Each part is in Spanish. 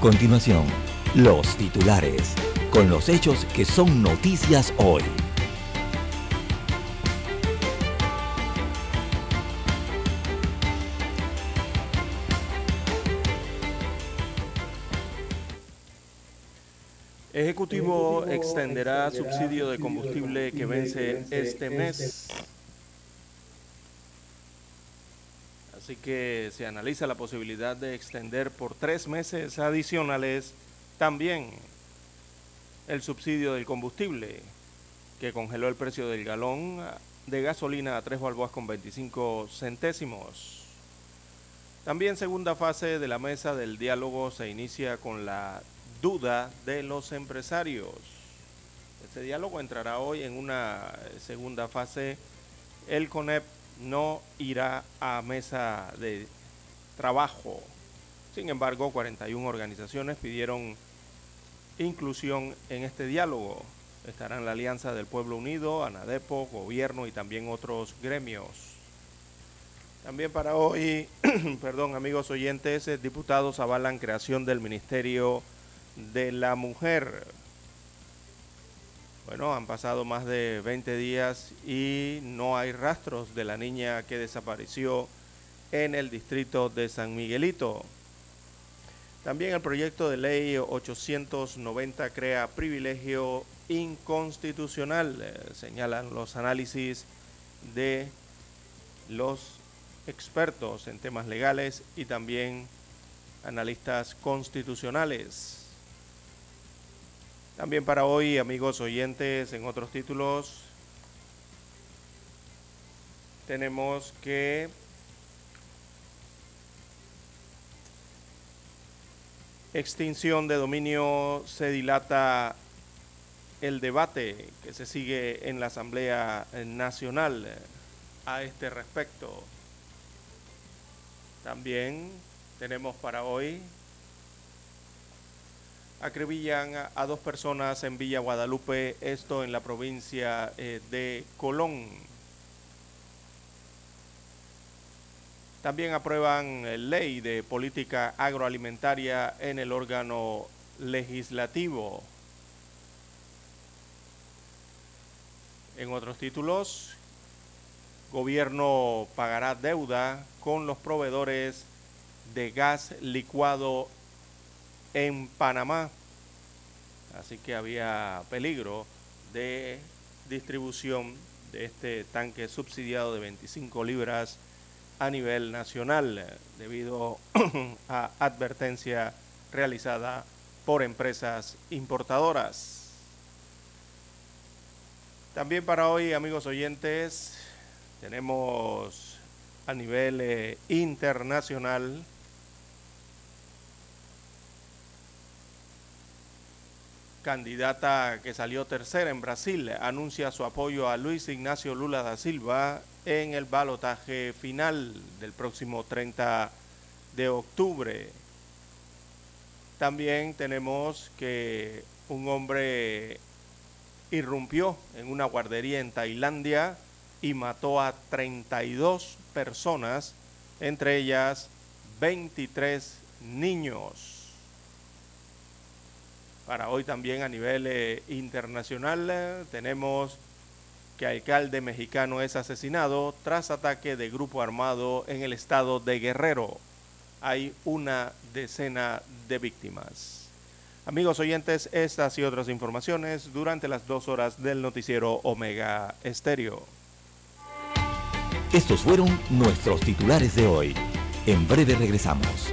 Continuación, los titulares, con los hechos que son noticias hoy. Ejecutivo extenderá subsidio de combustible que vence este mes. Así que se analiza la posibilidad de extender por tres meses adicionales también el subsidio del combustible, que congeló el precio del galón de gasolina a tres balboas con 25 centésimos. También segunda fase de la mesa del diálogo se inicia con la duda de los empresarios. Este diálogo entrará hoy en una segunda fase. El CONEP no irá a mesa de trabajo. Sin embargo, 41 organizaciones pidieron inclusión en este diálogo. Estarán la Alianza del Pueblo Unido, ANADEPO, Gobierno y también otros gremios. También para hoy, perdón amigos oyentes, diputados avalan creación del Ministerio de la Mujer. Bueno, han pasado más de 20 días y no hay rastros de la niña que desapareció en el distrito de San Miguelito. También el proyecto de ley 890 crea privilegio inconstitucional, eh, señalan los análisis de los expertos en temas legales y también analistas constitucionales. También para hoy, amigos oyentes, en otros títulos, tenemos que extinción de dominio se dilata el debate que se sigue en la Asamblea Nacional a este respecto. También tenemos para hoy acribillan a dos personas en Villa Guadalupe, esto en la provincia eh, de Colón. También aprueban eh, ley de política agroalimentaria en el órgano legislativo. En otros títulos, gobierno pagará deuda con los proveedores de gas licuado en Panamá. Así que había peligro de distribución de este tanque subsidiado de 25 libras a nivel nacional debido a advertencia realizada por empresas importadoras. También para hoy, amigos oyentes, tenemos a nivel eh, internacional candidata que salió tercera en Brasil, anuncia su apoyo a Luis Ignacio Lula da Silva en el balotaje final del próximo 30 de octubre. También tenemos que un hombre irrumpió en una guardería en Tailandia y mató a 32 personas, entre ellas 23 niños. Para hoy también a nivel eh, internacional eh, tenemos que alcalde mexicano es asesinado tras ataque de grupo armado en el estado de Guerrero. Hay una decena de víctimas. Amigos oyentes, estas y otras informaciones durante las dos horas del noticiero Omega Estéreo. Estos fueron nuestros titulares de hoy. En breve regresamos.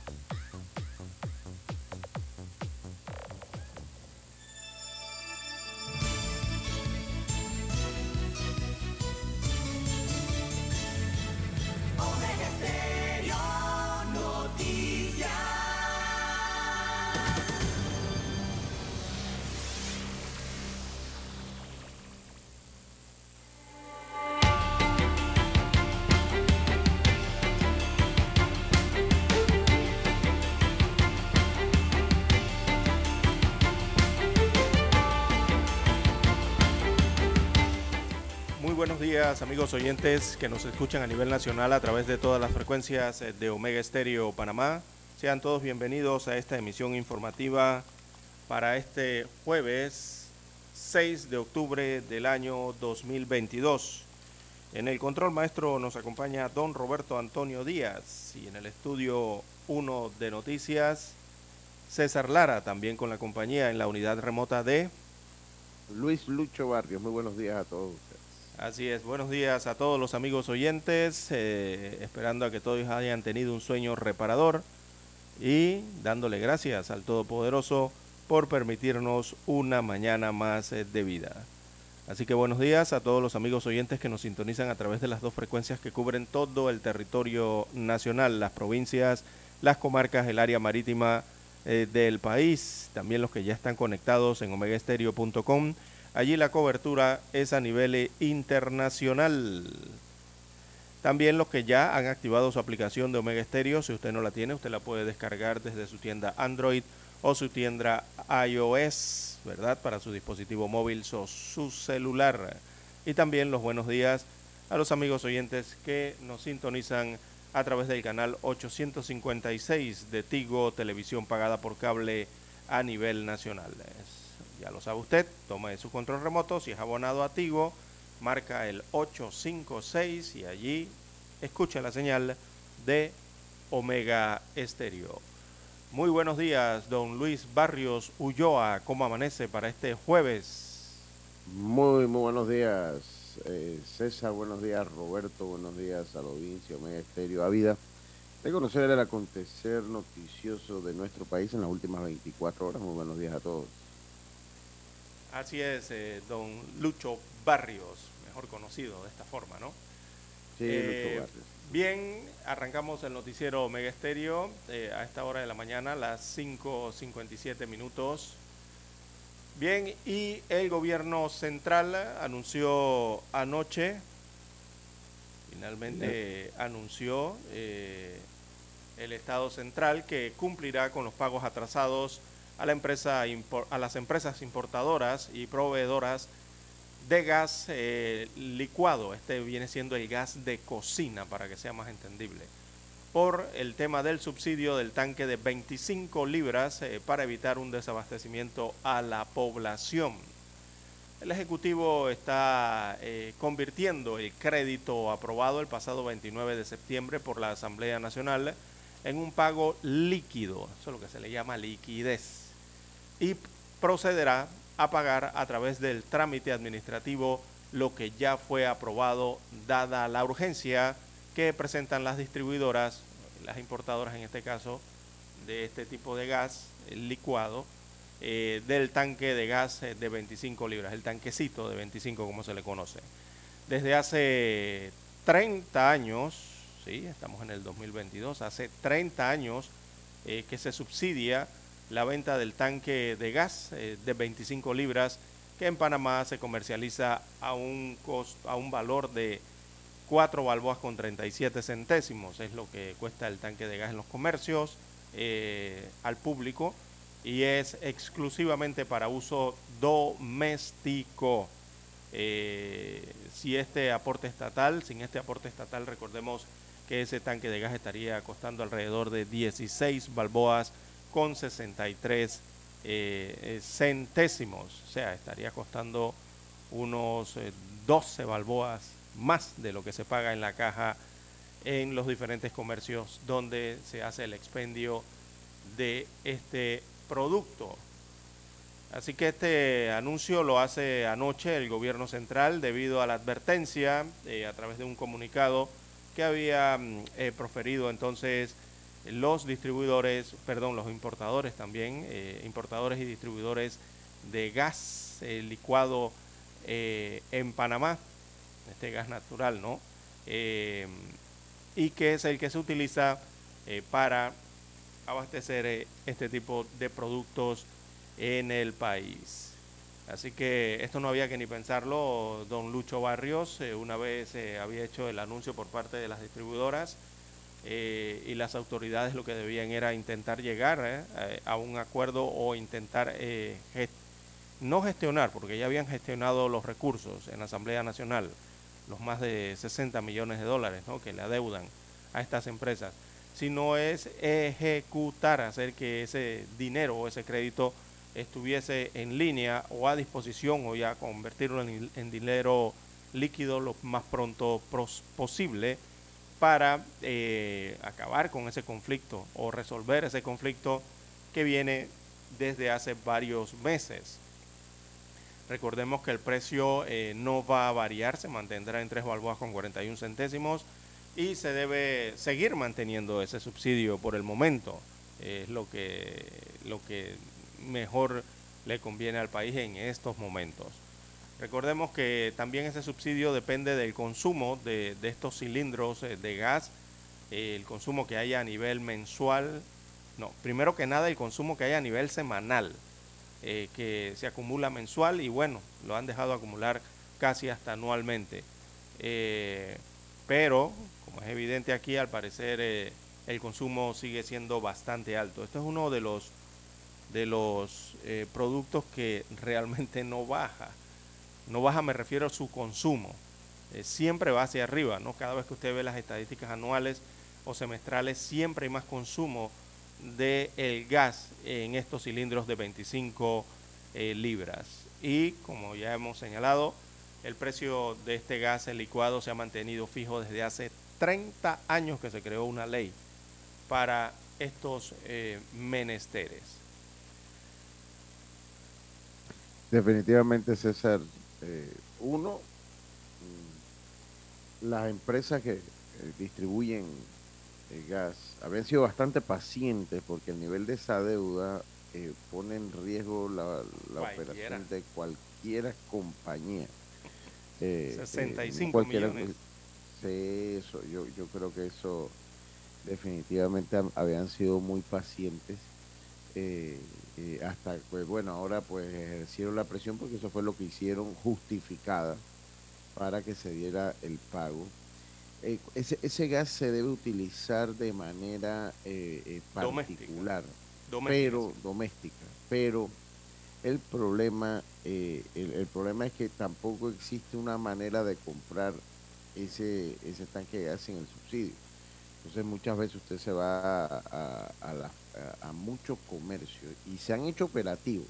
Amigos oyentes que nos escuchan a nivel nacional a través de todas las frecuencias eh, de Omega Estéreo Panamá. Sean todos bienvenidos a esta emisión informativa para este jueves 6 de octubre del año 2022. En el control maestro nos acompaña don Roberto Antonio Díaz y en el estudio 1 de noticias César Lara, también con la compañía en la unidad remota de Luis Lucho Barrios. Muy buenos días a todos Así es, buenos días a todos los amigos oyentes, eh, esperando a que todos hayan tenido un sueño reparador y dándole gracias al Todopoderoso por permitirnos una mañana más eh, de vida. Así que buenos días a todos los amigos oyentes que nos sintonizan a través de las dos frecuencias que cubren todo el territorio nacional, las provincias, las comarcas, el área marítima eh, del país, también los que ya están conectados en omegaestereo.com Allí la cobertura es a nivel internacional. También los que ya han activado su aplicación de Omega Stereo, si usted no la tiene, usted la puede descargar desde su tienda Android o su tienda iOS, ¿verdad? Para su dispositivo móvil o su celular. Y también los buenos días a los amigos oyentes que nos sintonizan a través del canal 856 de Tigo, televisión pagada por cable a nivel nacional. Ya lo sabe usted, toma su control remoto, si es abonado a Tigo, marca el 856 y allí escucha la señal de Omega Estéreo. Muy buenos días, don Luis Barrios Ulloa. ¿Cómo amanece para este jueves? Muy, muy buenos días, eh, César. Buenos días, Roberto. Buenos días a la audiencia Omega Estéreo Vida. De conocer el acontecer noticioso de nuestro país en las últimas 24 horas. Muy buenos días a todos. Así es, eh, don Lucho Barrios, mejor conocido de esta forma, ¿no? Sí, Lucho eh, Barrios. Bien, arrancamos el noticiero Mega Estéreo eh, a esta hora de la mañana, las 5.57 minutos. Bien, y el gobierno central anunció anoche, finalmente anunció el Estado central que cumplirá con los pagos atrasados a, las empresas importadoras y proveedoras de gas eh, licuado. Este viene siendo el gas de cocina, para que sea más entendible. Por el tema del subsidio del tanque de 25 libras eh, para evitar un desabastecimiento a la población. El Ejecutivo está eh, convirtiendo el crédito aprobado el pasado 29 de septiembre por la Asamblea Nacional en un pago líquido, eso es lo que se le llama liquidez y procederá a pagar a través del trámite administrativo lo que ya fue aprobado dada la urgencia que presentan las distribuidoras, las importadoras en este caso, de este tipo de gas licuado, eh, del tanque de gas eh, de 25 libras, el tanquecito de 25 como se le conoce. Desde hace 30 años, sí, estamos en el 2022, hace 30 años eh, que se subsidia la venta del tanque de gas eh, de 25 libras que en Panamá se comercializa a un, costo, a un valor de 4 balboas con 37 centésimos. Es lo que cuesta el tanque de gas en los comercios eh, al público y es exclusivamente para uso doméstico. Eh, si este aporte estatal, sin este aporte estatal, recordemos que ese tanque de gas estaría costando alrededor de 16 balboas con 63 eh, eh, centésimos, o sea, estaría costando unos 12 eh, balboas más de lo que se paga en la caja en los diferentes comercios donde se hace el expendio de este producto. Así que este anuncio lo hace anoche el gobierno central debido a la advertencia a través de un comunicado que había mm, proferido entonces los distribuidores, perdón, los importadores también, eh, importadores y distribuidores de gas licuado en Panamá, este gas natural, ¿no? y que es el que se utiliza para abastecer este tipo de productos en el país. Así que esto no había que ni pensarlo. Don Lucho Barrios eh, una vez eh, había hecho el anuncio por parte de las distribuidoras eh, y las autoridades lo que debían era intentar llegar a un acuerdo o intentar no gestionar, porque ya habían gestionado los recursos en la Asamblea Nacional, los más de 60 millones de dólares que le adeudan a estas empresas, sino es ejecutar, hacer que ese dinero o ese crédito estuviese en línea o a disposición o ya convertirlo en, dinero líquido lo más pronto posible para eh, acabar con ese conflicto o resolver ese conflicto que viene desde hace varios meses. Recordemos que el precio eh, no va a variar, se mantendrá en 3 balboas con 41 centésimos y se debe seguir manteniendo ese subsidio por el momento. es lo que, lo que mejor le conviene al país en estos momentos. Recordemos que también ese subsidio depende del consumo de, estos cilindros eh, de gas, eh, el consumo que haya a nivel mensual, no, primero que nada el consumo que haya a nivel semanal, eh, que se acumula mensual y bueno, lo han dejado acumular casi hasta anualmente. pero, como es evidente aquí, al parecer el consumo sigue siendo bastante alto. Esto es uno de los de los productos que realmente no baja. No baja me refiero a su consumo. Eh, siempre va hacia arriba, ¿no? Cada vez que usted ve las estadísticas anuales o semestrales, siempre hay más consumo del el gas en estos cilindros de 25 eh, libras. Y como ya hemos señalado, el precio de este gas licuado se ha mantenido fijo desde hace 30 años que se creó una ley para estos menesteres. Definitivamente, César. Eh, uno, mm, las empresas que eh, distribuyen el gas habían sido bastante pacientes porque el nivel de esa deuda eh, pone en riesgo la, operación de cualquier compañía. 65 millones. eso, yo, yo creo que eso definitivamente habían sido muy pacientes. Eh, hasta pues bueno ahora pues ejercieron la presión porque eso fue lo que hicieron justificada para que se diera el pago. Eh, ese, ese, gas se debe utilizar de manera eh, particular pero doméstica pero el problema el, el, problema es que tampoco existe una manera de comprar ese ese tanque de gas sin el subsidio. Entonces muchas veces usted se va a, a, muchos comercios y se han hecho operativos.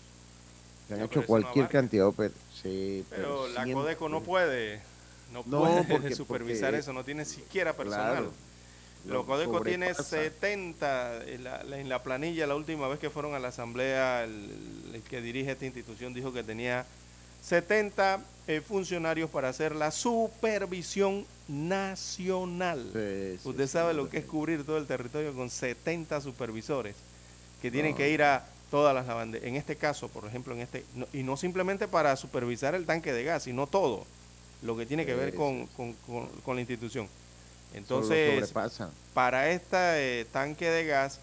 Se han hecho cualquier cantidad de operativos. pero, la Codeco no puede, no, puede supervisar eso, no tiene siquiera personal. Claro, Codeco tiene 70 en la, en la, planilla, la última vez que fueron a la asamblea, el que dirige esta institución dijo que tenía 70 eh, funcionarios para hacer la supervisión nacional. Usted sabe lo que es cubrir todo el territorio con 70 supervisores que tienen que ir a todas las lavanderías. En este caso, por ejemplo, en este y no simplemente para supervisar el tanque de gas, sino todo lo que tiene que ver con, con, la institución. Entonces, para este tanque de gas,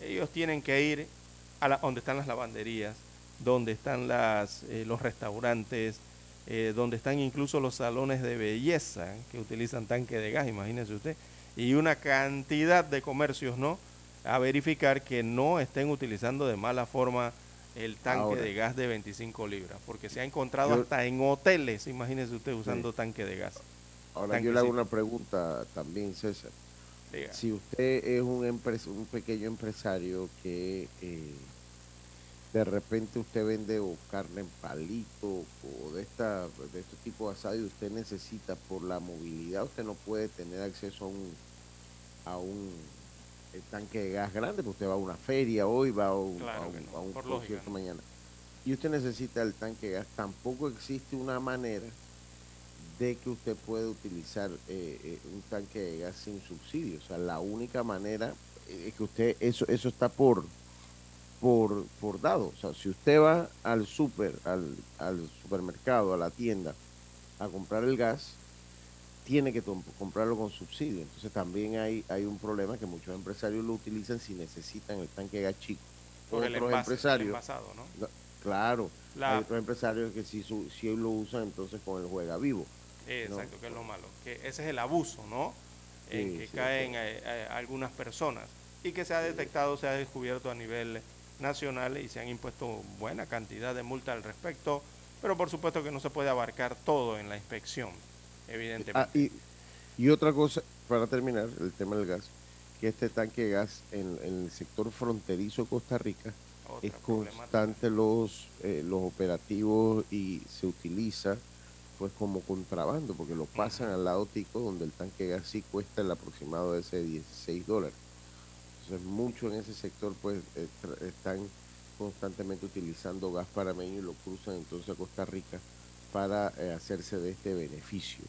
ellos tienen que ir a la, donde están las lavanderías, donde están las, eh, los restaurantes, eh, donde están incluso los salones de belleza que utilizan tanque de gas, imagínese usted, y una cantidad de comercios, ¿no? A verificar que no estén utilizando de mala forma el tanque de gas de 25 libras, porque se ha encontrado hasta en hoteles, imagínese usted, usando tanque de gas. Ahora yo le hago una pregunta también, César. Si usted es un, un pequeño empresario que eh, de repente usted vende o carne en palito o de esta de este tipo de asado y usted necesita por la movilidad usted no puede tener acceso a un a un eh, tanque de gas grande porque usted va a una feria hoy va a un, a un, concierto mañana. Y usted necesita el tanque de gas, tampoco existe una manera de que usted pueda utilizar eh, eh, un tanque de gas sin subsidio. O sea, la única manera es que usted, eso, eso está por, por, por dado. O sea, si usted va al super, al, al supermercado, a la tienda, a comprar el gas, tiene que comprarlo con subsidio. Entonces también hay, hay un problema que muchos empresarios lo utilizan si necesitan el tanque de gas chico. Por el otros empresarios, ¿no? Claro, hay otros empresarios que sí, sí lo usan entonces con el juega vivo. Exacto, que es lo malo. Que ese es el abuso, ¿no? en que caen eh, eh, algunas personas y que se ha detectado, se ha descubierto a nivel nacional y se han impuesto buena cantidad de multas al respecto, pero por supuesto que no se puede abarcar todo en la inspección, evidentemente. Ah, y, y, otra cosa, para terminar, el tema del gas, que este tanque de gas en, el sector fronterizo de Costa Rica es constante los, eh, los operativos y se utiliza pues como contrabando, porque lo pasan al lado tico donde el tanque de gas sí cuesta el aproximado de ese 16 dólares. Entonces muchos en ese sector pues están constantemente utilizando gas parameño y lo cruzan entonces a Costa Rica para eh, hacerse de este beneficio.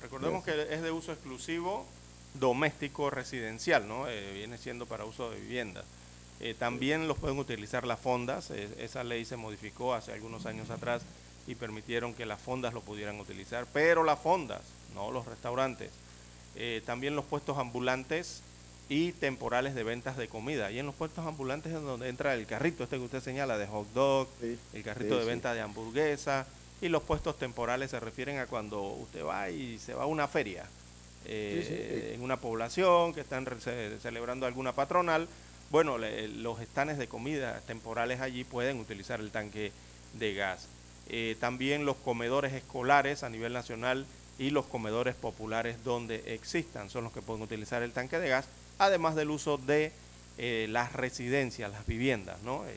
recordemos que es de uso exclusivo doméstico residencial, ¿no? Eh, viene siendo para uso de vivienda. Eh, también los pueden utilizar las fondas, esa ley se modificó hace algunos años atrás y permitieron que las fondas lo pudieran utilizar, pero las fondas, no los restaurantes. Eh, también los puestos ambulantes y temporales de ventas de comida. Y en los puestos ambulantes es donde entra el carrito, este que usted señala, de hot dog, el carrito de venta de hamburguesa, y los puestos temporales se refieren a cuando usted va y se va a una feria eh, en una población que están celebrando alguna patronal. Bueno, los estanes de comida temporales allí pueden utilizar el tanque de gas. Eh, también los comedores escolares a nivel nacional y los comedores populares donde existan son los que pueden utilizar el tanque de gas, además del uso de eh, las residencias, las viviendas, ¿no? Eh,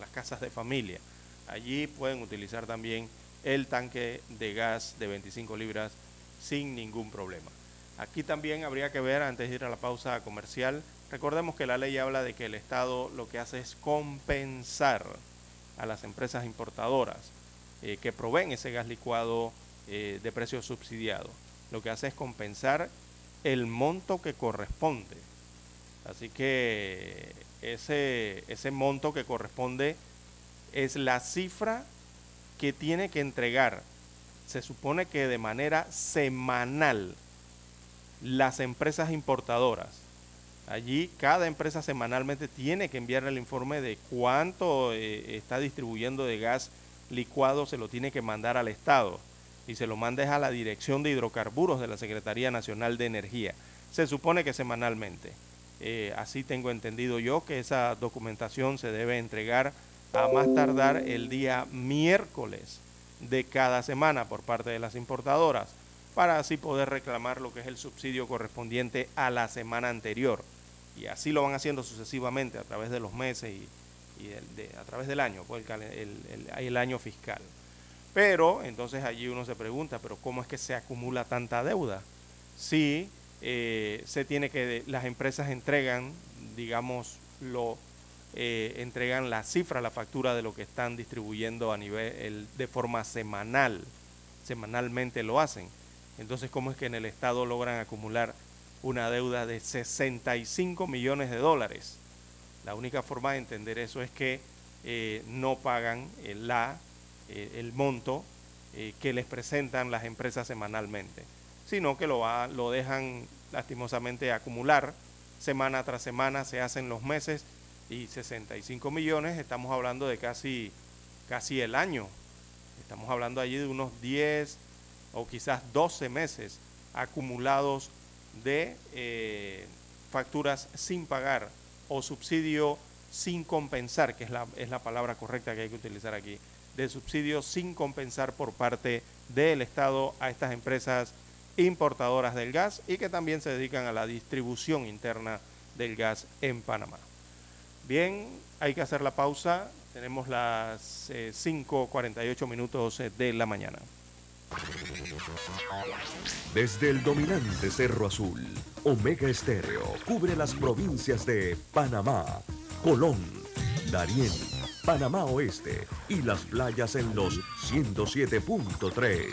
las casas de familia. Allí pueden utilizar también el tanque de gas de 25 libras sin ningún problema. Aquí también habría que ver, antes de ir a la pausa comercial, recordemos que la ley habla de que el Estado lo que hace es compensar a las empresas importadoras eh, que proveen ese gas licuado de precio subsidiado. Lo que hace es compensar el monto que corresponde. Así que ese, monto que corresponde es la cifra que tiene que entregar. Se supone que de manera semanal las empresas importadoras. Allí cada empresa semanalmente tiene que enviar el informe de cuánto eh, está distribuyendo de gas licuado se lo tiene que mandar al Estado y se lo manda a la Dirección de Hidrocarburos de la Secretaría Nacional de Energía. Se supone que semanalmente. Eh, así tengo entendido yo que esa documentación se debe entregar a más tardar el día miércoles de cada semana por parte de las importadoras para así poder reclamar lo que es el subsidio correspondiente a la semana anterior. Y así lo van haciendo sucesivamente a través de los meses y, a través del año, pues el, el, año fiscal. Pero entonces allí uno se pregunta, pero ¿cómo es que se acumula tanta deuda? Si eh, se tiene que, las empresas entregan, digamos, lo, eh, entregan la cifra, la factura de lo que están distribuyendo a nivel, de forma semanal, semanalmente lo hacen. Entonces, ¿cómo es que en el Estado logran acumular una deuda de 65 millones de dólares? La única forma de entender eso es que eh, no pagan la, el monto que les presentan las empresas semanalmente, sino que lo, va, lo dejan lastimosamente acumular. Semana tras semana, se hacen los meses y 65 millones, estamos hablando de casi, casi el año, estamos hablando allí de unos 10 o quizás 12 meses acumulados de facturas sin pagar o subsidio sin compensar, que es la, es la palabra correcta que hay que utilizar aquí, de subsidio sin compensar por parte del Estado a estas empresas importadoras del gas y que también se dedican a la distribución interna del gas en Panamá. Bien, hay que hacer la pausa. Tenemos las 5.48 eh, minutos eh, de la mañana. Desde el dominante Cerro Azul, Omega Estéreo cubre las provincias de Panamá, Colón, Darién, Panamá Oeste y las playas en los 107.3.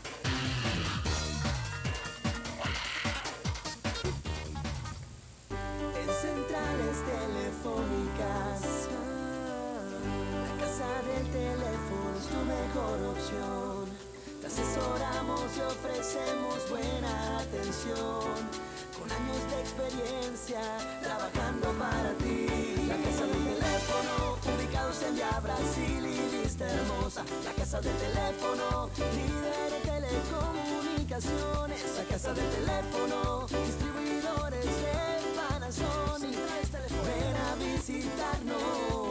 Y ofrecemos buena atención. Con años de experiencia trabajando para ti. La casa del teléfono, ubicados en Via Brasil y Vista Hermosa. La casa del teléfono, líder en telecomunicaciones. La casa del teléfono, distribuidores de Panasonic. Ven a visitarnos.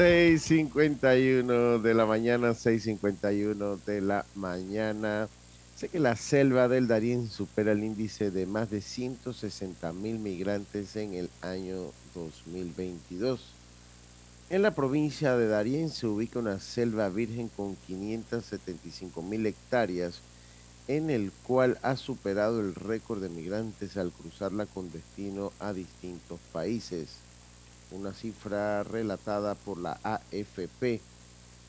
Seis cincuenta y uno de la mañana, 6.51 de la mañana. Sé que la selva del Darién supera el índice de más de 160 mil migrantes en el año 2022. En la provincia de Darién se ubica una selva virgen con 575 mil hectáreas, en el cual ha superado el récord de migrantes al cruzarla con destino a distintos países. Una cifra relatada por la AFP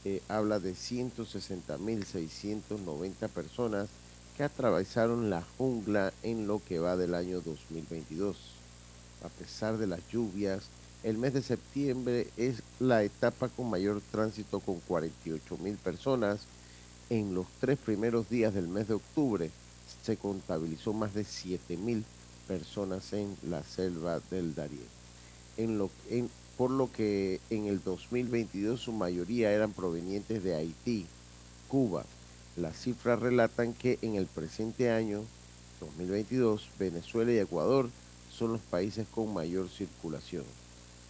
eh, habla de 160.690 personas que atravesaron la jungla en lo que va del año 2022. A pesar de las lluvias, el mes de septiembre es la etapa con mayor tránsito con 48.000 personas. En los tres primeros días del mes de octubre se contabilizó más de 7.000 personas en la selva del Darién. Por lo que en el 2022 su mayoría eran provenientes de Haití, Cuba. Las cifras relatan que en el presente año, 2022, Venezuela y Ecuador son los países con mayor circulación.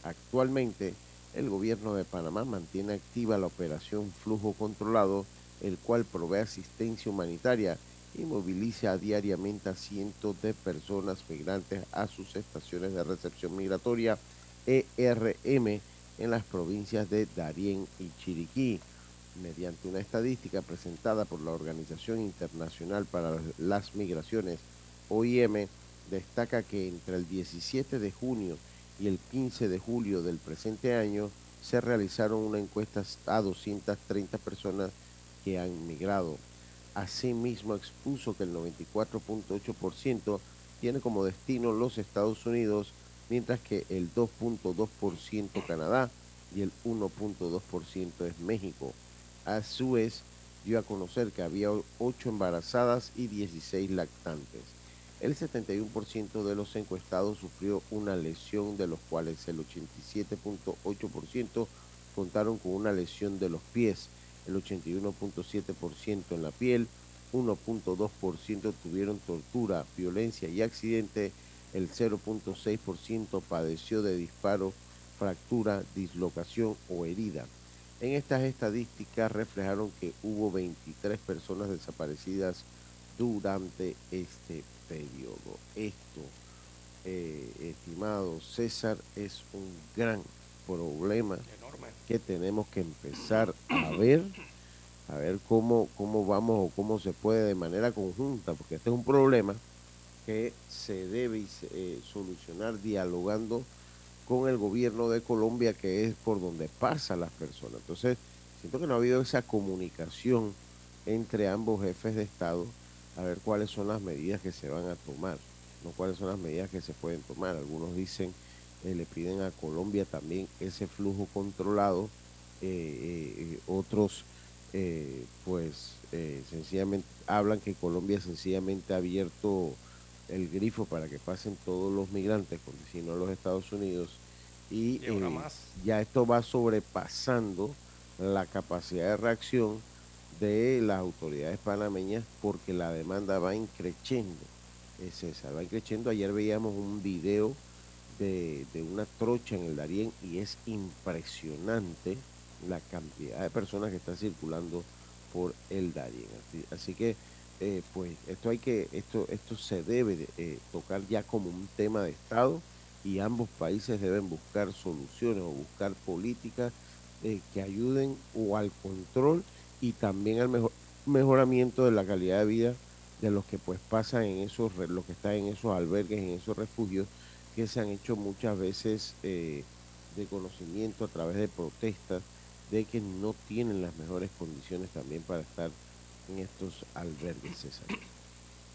Actualmente, el gobierno de Panamá mantiene activa la operación Flujo Controlado, el cual provee asistencia humanitaria y moviliza diariamente a cientos de personas migrantes a sus estaciones de recepción migratoria ERM en las provincias de Darién y Chiriquí. Mediante una estadística presentada por la Organización Internacional para las Migraciones, OIM, destaca que entre el 17 de junio y el 15 de julio del presente año se realizaron una encuesta a 230 personas que han migrado. Asimismo, expuso que el 94.8% tiene como destino los Estados Unidos, mientras que el 2.2% Canadá y el 1.2% es México. A su vez, dio a conocer que había 8 embarazadas y 16 lactantes. El 71% de los encuestados sufrió una lesión, de los cuales el 87.8% contaron con una lesión de los pies, el 81.7% en la piel, 1.2% tuvieron tortura, violencia y accidente el 0.6% padeció de disparo, fractura, dislocación o herida. En estas estadísticas reflejaron que hubo 23 personas desaparecidas durante este periodo. Esto, eh, estimado César, es un gran problema que tenemos que empezar a ver, a ver cómo, cómo vamos o cómo se puede de manera conjunta, porque este es un problema que se debe eh, solucionar dialogando con el gobierno de Colombia, que es por donde pasan las personas. Entonces, siento que no ha habido esa comunicación entre ambos jefes de Estado a ver cuáles son las medidas que se van a tomar, no cuáles son las medidas que se pueden tomar. Algunos dicen, eh, le piden a Colombia también ese flujo controlado, eh, otros pues sencillamente hablan que Colombia sencillamente ha abierto el grifo para que pasen todos los migrantes con destino a los Estados Unidos y, eh, ya esto va sobrepasando la capacidad de reacción de las autoridades panameñas porque la demanda va increciendo. Es esa, va increciendo. Ayer veíamos un video de, una trocha en el Darién y es impresionante la cantidad de personas que están circulando por el Darién. así que eh, pues esto hay que, esto, esto se debe eh, tocar ya como un tema de Estado y ambos países deben buscar soluciones o buscar políticas eh, que ayuden o al control y también al mejor, mejoramiento de la calidad de vida de los que pues pasan en esos, los que están en esos albergues, en esos refugios que se han hecho muchas veces de conocimiento a través de protestas de que no tienen las mejores condiciones también para estar en estos albergues, César.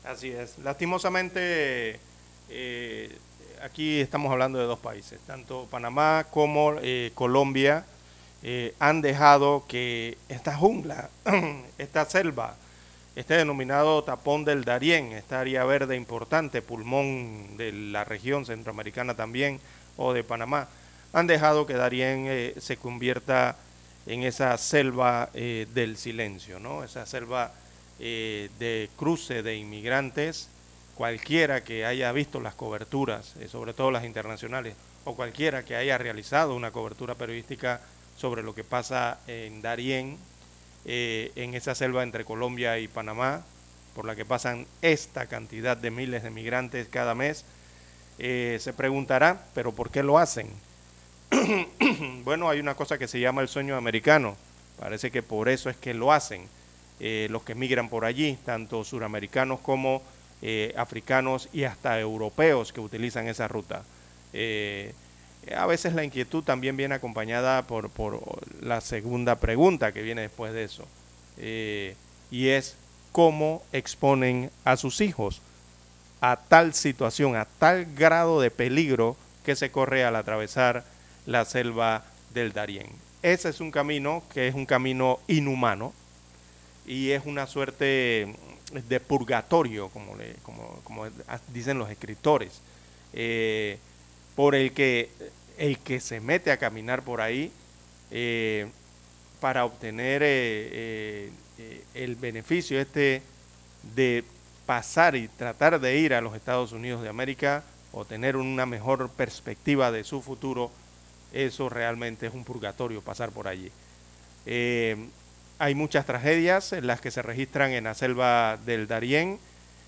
Así es. Lastimosamente, eh, aquí estamos hablando de dos países, tanto Panamá como eh, Colombia eh, han dejado que esta jungla, esta selva, este denominado tapón del Darién, esta área verde importante, pulmón de la región centroamericana también, o de Panamá, han dejado que Darién se convierta en esa selva eh, del silencio, ¿no? Esa selva eh, de cruce de inmigrantes, cualquiera que haya visto las coberturas, eh, sobre todo las internacionales, o cualquiera que haya realizado una cobertura periodística sobre lo que pasa en Darién, en esa selva entre Colombia y Panamá, por la que pasan esta cantidad de miles de migrantes cada mes, se preguntará, pero ¿por qué lo hacen? bueno, hay una cosa que se llama el sueño americano. Parece que por eso es que lo hacen eh, los que migran por allí, tanto suramericanos como eh, africanos y hasta europeos que utilizan esa ruta. Eh, a veces la inquietud también viene acompañada por, por, la segunda pregunta que viene después de eso, y es cómo exponen a sus hijos a tal situación, a tal grado de peligro que se corre al atravesar la selva del Darién. Ese es un camino que es un camino inhumano y es una suerte de purgatorio, como, le, como, como dicen los escritores, eh, por el que el que se mete a caminar por ahí eh, para obtener eh, el beneficio este de pasar y tratar de ir a los Estados Unidos de América o tener una mejor perspectiva de su futuro, eso realmente es un purgatorio pasar por allí. Eh, hay muchas tragedias en las que se registran en la selva del Darién.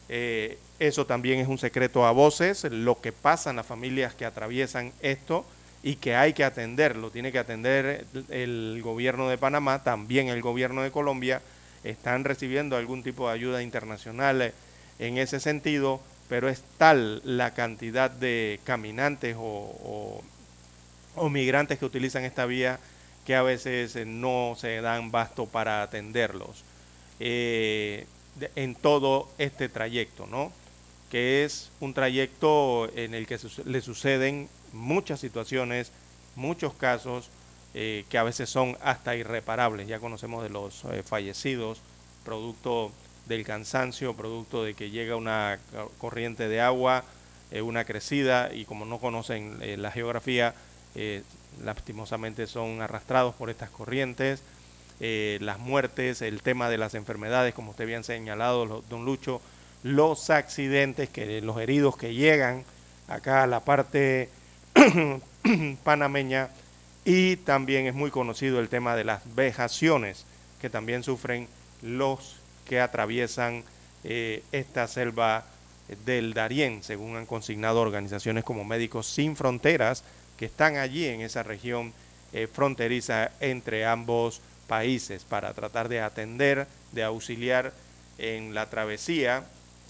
Eh, eso también es un secreto a voces, lo que pasa en las familias que atraviesan esto y que hay que atenderlo. Tiene que atender el gobierno de Panamá, también el gobierno de Colombia. Están recibiendo algún tipo de ayuda internacional en ese sentido, pero es tal la cantidad de caminantes o o migrantes que utilizan esta vía que a veces eh, no se dan basto para atenderlos eh, en todo este trayecto, ¿no? Que es un trayecto en el que le suceden muchas situaciones, muchos casos eh, que a veces son hasta irreparables. Ya conocemos de los fallecidos, producto del cansancio, producto de que llega una corriente de agua, una crecida, y como no conocen la geografía, eh, lastimosamente son arrastrados por estas corrientes, eh, las muertes, el tema de las enfermedades, como usted bien señalado, don Lucho, los accidentes, que los heridos que llegan acá a la parte panameña y también es muy conocido el tema de las vejaciones que también sufren los que atraviesan eh, esta selva del Darién, según han consignado organizaciones como Médicos Sin Fronteras, que están allí en esa región eh, fronteriza entre ambos países para tratar de atender, de auxiliar en la travesía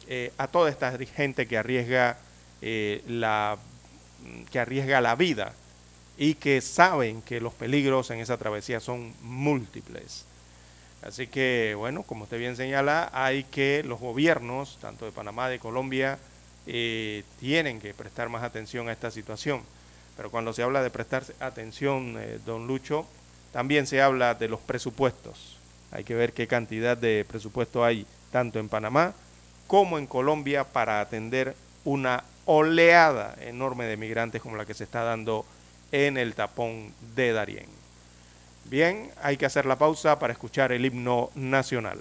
eh, a toda esta gente que arriesga la que arriesga la vida y que saben que los peligros en esa travesía son múltiples. Así que, bueno, como usted bien señala, hay que los gobiernos, tanto de Panamá, de Colombia, eh, tienen que prestar más atención a esta situación. Pero cuando se habla de prestar atención, eh, don Lucho, también se habla de los presupuestos. Hay que ver qué cantidad de presupuesto hay tanto en Panamá como en Colombia para atender una oleada enorme de migrantes como la que se está dando en el tapón de Darién. Bien, hay que hacer la pausa para escuchar el himno nacional.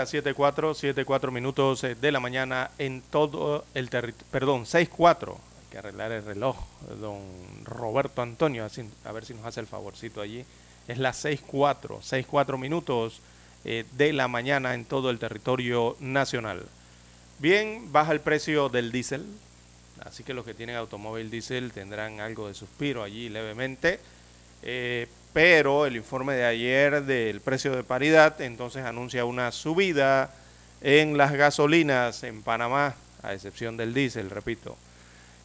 Las 7.4, 7.4 minutos eh, de la mañana en todo el territorio, perdón, 6.4, hay que arreglar el reloj, don Roberto Antonio, a ver si nos hace el favorcito allí. Es las 6.4, 6.4 minutos eh, de la mañana en todo el territorio nacional. Bien, baja el precio del diésel, así que los que tienen automóvil diésel tendrán algo de suspiro allí levemente. Eh, pero el informe de ayer del precio de paridad entonces anuncia una subida en las gasolinas en Panamá, a excepción del diésel, repito.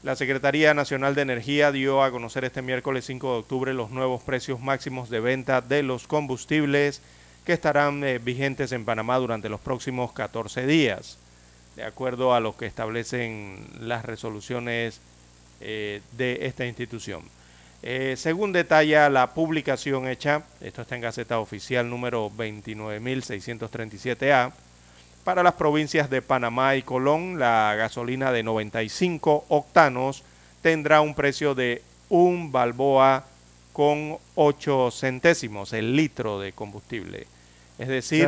La Secretaría Nacional de Energía dio a conocer este miércoles 5 de octubre los nuevos precios máximos de venta de los combustibles que estarán eh, vigentes en Panamá durante los próximos 14 días, de acuerdo a lo que establecen las resoluciones eh, de esta institución. Eh, según detalla la publicación hecha, esto está en Gaceta Oficial número 29.637A, para las provincias de Panamá y Colón, la gasolina de 95 octanos tendrá un precio de un balboa con 8 centésimos el litro de combustible. Es decir,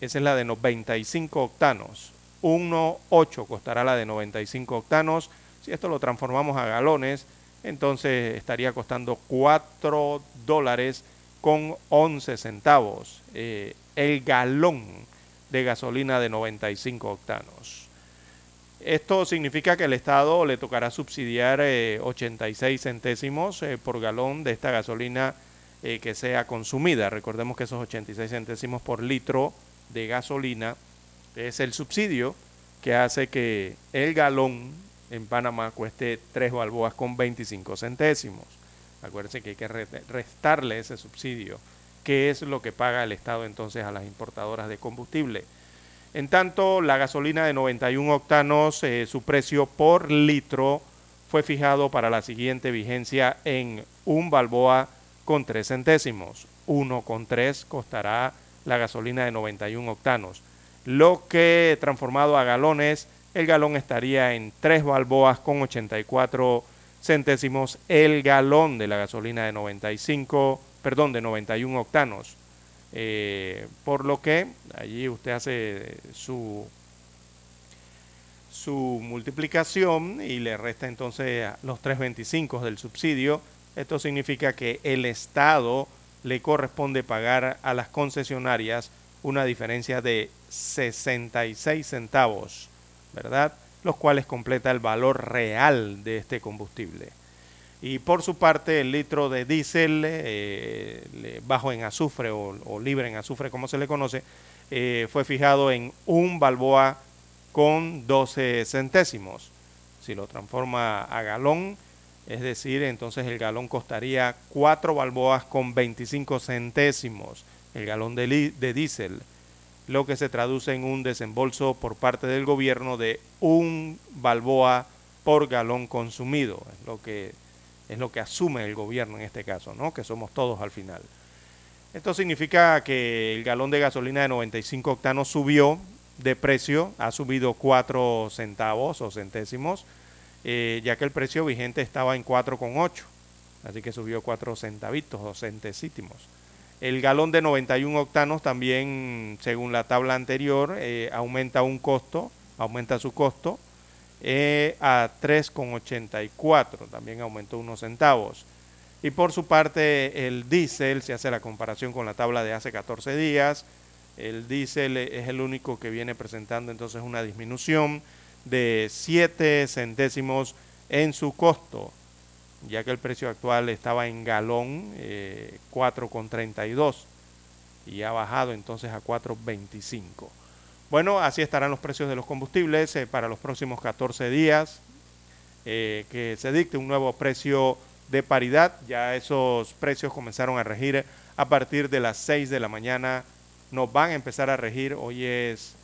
esa es la de 95 octanos. 1,8 costará la de 95 octanos. Si esto lo transformamos a galones, entonces estaría costando 4 dólares con 11 centavos eh, el galón de gasolina de 95 octanos. Esto significa que el Estado le tocará subsidiar 86 eh, centésimos eh, por galón de esta gasolina que sea consumida. Recordemos que esos 86 centésimos por litro de gasolina es el subsidio que hace que el galón en Panamá cueste 3 balboas con 25 centésimos. Acuérdense que hay que restarle ese subsidio, que es lo que paga el Estado entonces a las importadoras de combustible. En tanto, la gasolina de 91 octanos, eh, su precio por litro fue fijado para la siguiente vigencia en un balboa con 3 centésimos. 1 con 3 costará la gasolina de 91 octanos. Lo que transformado a galones el galón estaría en 3 balboas con 84 centésimos el galón de la gasolina de 95, perdón, de 91 octanos. Eh, por lo que allí usted hace su, su multiplicación y le resta entonces los 3.25 del subsidio. Esto significa que el Estado le corresponde pagar a las concesionarias una diferencia de 66 centavos ¿verdad? Los cuales completa el valor real de este combustible. Y por su parte, el litro de diésel eh, bajo en azufre o, libre en azufre, como se le conoce, eh, fue fijado en un balboa con 12 centésimos. Si lo transforma a galón, es decir, entonces el galón costaría 4 balboas con 25 centésimos, el galón de, de diésel lo que se traduce en un desembolso por parte del gobierno de un balboa por galón consumido, es lo que es lo que asume el gobierno en este caso, ¿no? Que somos todos al final. Esto significa que el galón de gasolina de 95 octanos subió de precio, ha subido 4 centavos o centésimos, eh, ya que el precio vigente estaba en 4,8, así que subió 4 centavitos o centésimos. El galón de 91 octanos también, según la tabla anterior, eh, aumenta un costo, aumenta su costo eh, a 3,84, también aumentó unos centavos. Y por su parte, el diésel, se hace la comparación con la tabla de hace 14 días, el diésel es el único que viene presentando entonces una disminución de 7 centésimos en su costo ya que el precio actual estaba en galón eh, 4,32 y ha bajado entonces a 4,25. Bueno, así estarán los precios de los combustibles eh, para los próximos 14 días, eh, que se dicte un nuevo precio de paridad. Ya esos precios comenzaron a regir a partir de las 6 de la mañana. Nos van a empezar a regir, hoy es,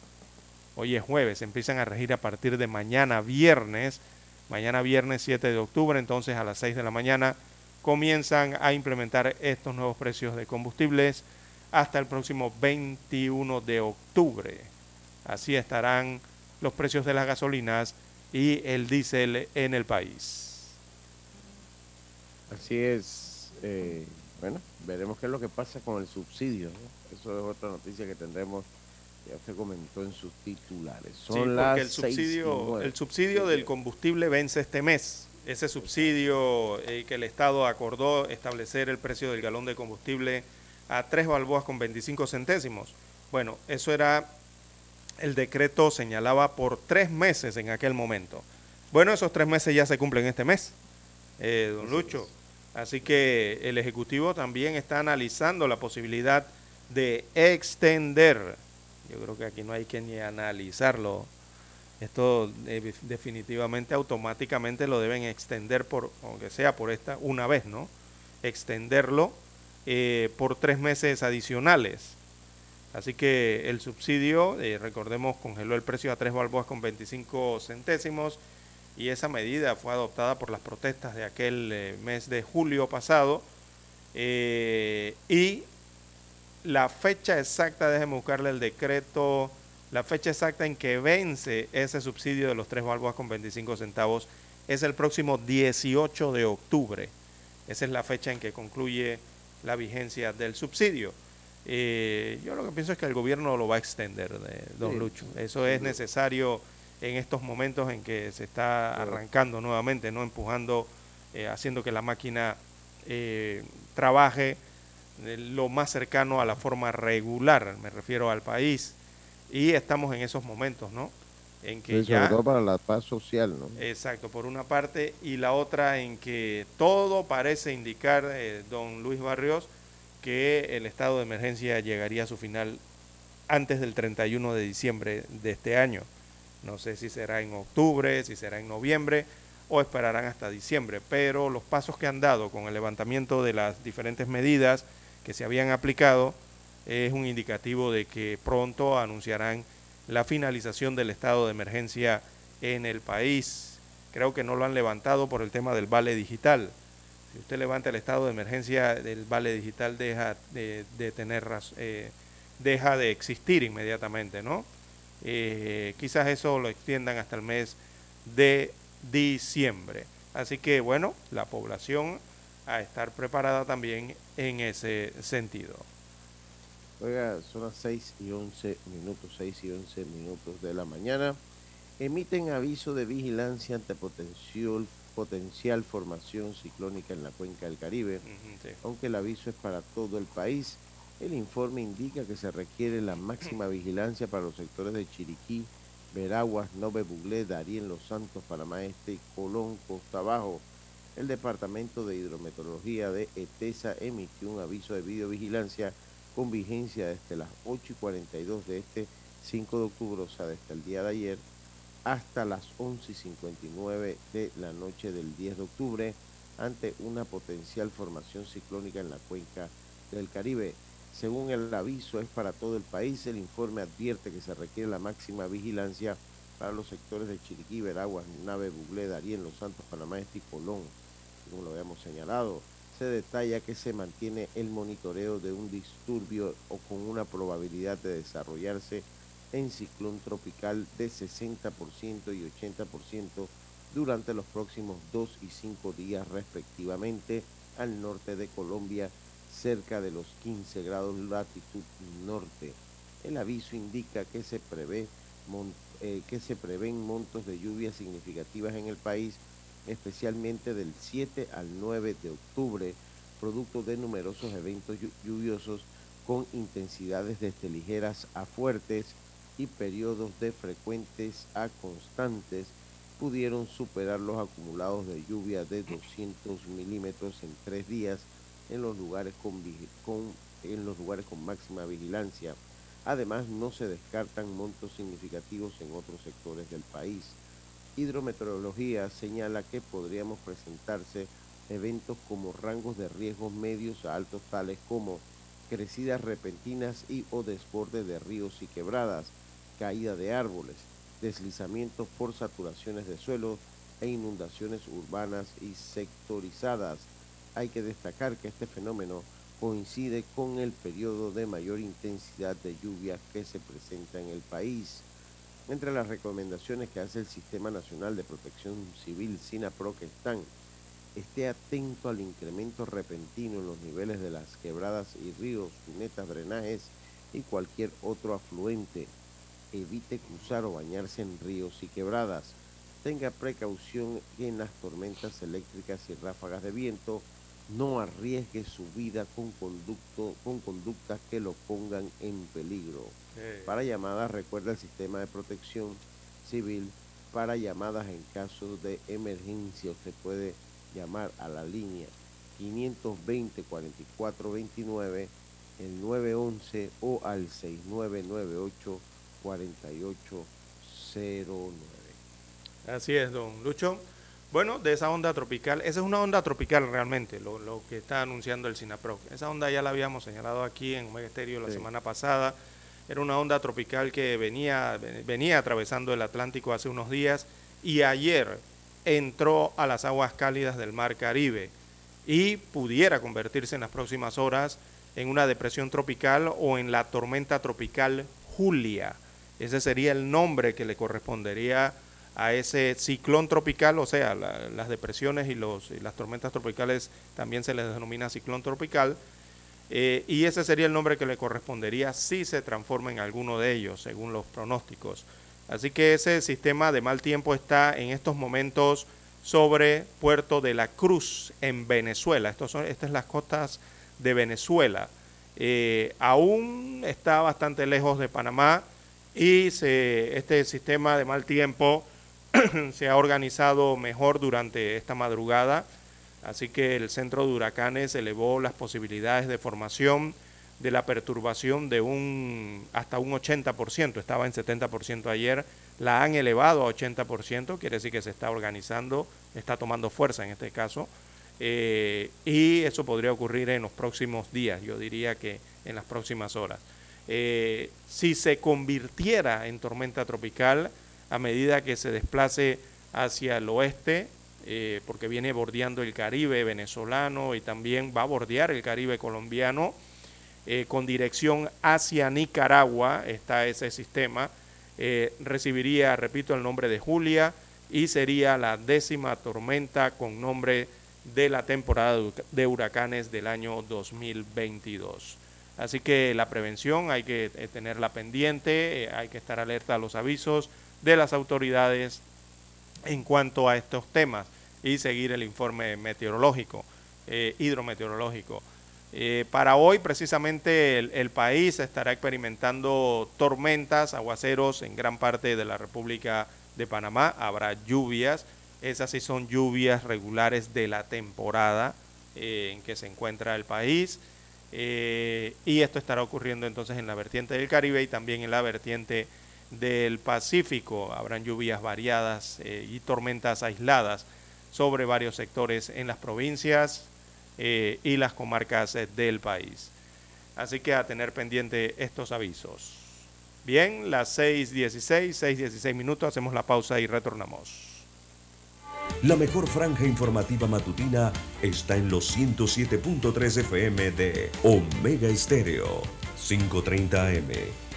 hoy es jueves, empiezan a regir a partir de mañana viernes Mañana viernes 7 de octubre, entonces a las 6 de la mañana, comienzan a implementar estos nuevos precios de combustibles hasta el próximo 21 de octubre. Así estarán los precios de las gasolinas y el diésel en el país. Así es, eh, Bueno, veremos qué es lo que pasa con el subsidio. Eso es otra noticia que tendremos, ya usted comentó en sus titulares. Son Sí, las porque el seis y subsidio, el subsidio del combustible vence este mes. Ese subsidio eh, que el Estado acordó establecer el precio del galón de combustible a 3 balboas con 25 centésimos. Bueno, eso era, el decreto señalaba por tres meses en aquel momento. Bueno, esos tres meses ya se cumplen este mes, eh, don Lucho. Así que el Ejecutivo también está analizando la posibilidad de extender, yo creo que aquí no hay que ni analizarlo, esto eh, definitivamente automáticamente lo deben extender por, aunque sea por esta, una vez, ¿no? Extenderlo eh, por tres meses adicionales. Así que el subsidio, eh, recordemos, congeló el precio a tres balboas con 25 centésimos y esa medida fue adoptada por las protestas de aquel mes de julio pasado. y la fecha exacta, déjeme buscarle el decreto, la fecha exacta en que vence ese subsidio de los tres balboas con 25 centavos es el próximo 18 de octubre. Esa es la fecha en que concluye la vigencia del subsidio. Eh, yo lo que pienso es que el gobierno lo va a extender, eh, don Sí, Lucho. Eso sí, es necesario en estos momentos en que se está arrancando nuevamente, no empujando, eh, haciendo que la máquina eh, trabaje lo más cercano a la forma regular, me refiero al país. Y estamos en esos momentos, ¿no? En que Sí, sobre ya... todo para la paz social, ¿no? Exacto, por una parte, y la otra en que todo parece indicar, eh, don Luis Barrios, que el estado de emergencia llegaría a su final antes del 31 de diciembre de este año. No sé si será en octubre, si será en noviembre o esperarán hasta diciembre, pero los pasos que han dado con el levantamiento de las diferentes medidas que se habían aplicado es un indicativo de que pronto anunciarán la finalización del estado de emergencia en el país. Creo que no lo han levantado por el tema del vale digital. Si usted levanta el estado de emergencia, el vale digital deja de, tener eh, deja de existir inmediatamente, ¿no? Eh, quizás eso lo extiendan hasta el mes de diciembre. Así que bueno, la población a estar preparada también en ese sentido. Oiga, son las 6 y 11 minutos, 6 y 11 minutos de la mañana. Emiten aviso de vigilancia ante potencial, potencial formación ciclónica en la cuenca del Caribe. Sí. Aunque el aviso es para todo el país, el informe indica que se requiere la máxima vigilancia para los sectores de Chiriquí, Veraguas, Nove Buglé, Darién, Los Santos, Panamá Este y Colón, Costa Bajo. El Departamento de Hidrometeorología de ETESA emitió un aviso de videovigilancia con vigencia desde las 8 y 42 de este 5 de octubre, o sea, desde el día de ayer, hasta las 11 y 59 de la noche del 10 de octubre, ante una potencial formación ciclónica en la cuenca del Caribe. Según el aviso es para todo el país, el informe advierte que se requiere la máxima vigilancia para los sectores de Chiriquí, Veraguas, Nave, Buglé, Darién, Los Santos, Panamá Este y Colón. Como lo habíamos señalado, se detalla que se mantiene el monitoreo de un disturbio o con una probabilidad de desarrollarse en ciclón tropical de 60% y 80% durante los próximos 2 y 5 días respectivamente al norte de Colombia, cerca de los 15 grados latitud norte. El aviso indica que se prevé mon- eh, que se prevén montos de lluvias significativas en el país, especialmente del 7 al 9 de octubre, producto de numerosos eventos llu- lluviosos con intensidades desde ligeras a fuertes y periodos de frecuentes a constantes pudieron superar los acumulados de lluvia de 200 milímetros en tres días en los lugares con, con- en los lugares con máxima vigilancia. Además, no se descartan montos significativos en otros sectores del país. Hidrometeorología señala que podríamos presentarse eventos como rangos de riesgos medios a altos tales como crecidas repentinas y o desborde de ríos y quebradas, caída de árboles, deslizamientos por saturaciones de suelo e inundaciones urbanas y sectorizadas. Hay que destacar que este fenómeno coincide con el periodo de mayor intensidad de lluvia que se presenta en el país. Entre las recomendaciones que hace el Sistema Nacional de Protección Civil, SINAPRO, que están esté atento al incremento repentino en los niveles de las quebradas y ríos, cunetas, drenajes y cualquier otro afluente. Evite cruzar o bañarse en ríos y quebradas. Tenga precaución en las tormentas eléctricas y ráfagas de viento. No arriesgue su vida con, conducto, con conductas que lo pongan en peligro. Para llamadas, recuerda el sistema de protección civil. Para llamadas en caso de emergencia, usted puede llamar a la línea 520-4429, el 911 o al 6998-4809. Así es, don Lucho. Bueno, de esa onda tropical, esa es una onda tropical realmente, lo, que está anunciando el SINAPRO. Esa onda ya la habíamos señalado aquí en Omega Estéreo la semana pasada. Era una onda tropical que venía, venía atravesando el Atlántico hace unos días y ayer entró a las aguas cálidas del Mar Caribe y pudiera convertirse en las próximas horas en una depresión tropical o en la tormenta tropical Julia. Ese sería el nombre que le correspondería a ese ciclón tropical, o sea, las depresiones y, los, las tormentas tropicales también se les denomina ciclón tropical, eh, y ese sería el nombre que le correspondería si se transforma en alguno de ellos, según los pronósticos. Así que ese sistema de mal tiempo está en estos momentos sobre Puerto de la Cruz, en Venezuela. Estos son, estas son las costas de Venezuela. Eh, aún está bastante lejos de Panamá y este sistema de mal tiempo se ha organizado mejor durante esta madrugada. Así que el centro de huracanes elevó las posibilidades de formación de la perturbación de un hasta un 80%, estaba en 70% ayer, la han elevado a 80%, quiere decir que se está organizando, está tomando fuerza en este caso, eh, y eso podría ocurrir en los próximos días, yo diría que en las próximas horas. Eh, si se convirtiera en tormenta tropical a medida que se desplace hacia el oeste, eh, porque viene bordeando el Caribe venezolano y también va a bordear el Caribe colombiano, eh, con dirección hacia Nicaragua, está ese sistema, eh, recibiría, repito, el nombre de Julia y sería la décima tormenta con nombre de la temporada de huracanes del año 2022. Así que la prevención hay que tenerla pendiente, hay que estar alerta a los avisos de las autoridades en cuanto a estos temas y seguir el informe meteorológico, hidrometeorológico. Eh, para hoy precisamente el, país estará experimentando tormentas, aguaceros en gran parte de la República de Panamá. Habrá lluvias. Esas sí son lluvias regulares de la temporada eh, en que se encuentra el país. Eh, y esto estará ocurriendo entonces en la vertiente del Caribe y también en la vertiente del Pacífico. Habrán lluvias variadas y tormentas aisladas sobre varios sectores en las provincias eh, y las comarcas eh, del país. Así que a tener pendiente estos avisos. Bien, las 6.16, 6.16 minutos, hacemos la pausa y retornamos. La mejor franja informativa matutina está en los 107.3 FM de Omega Estéreo, 5.30 AM.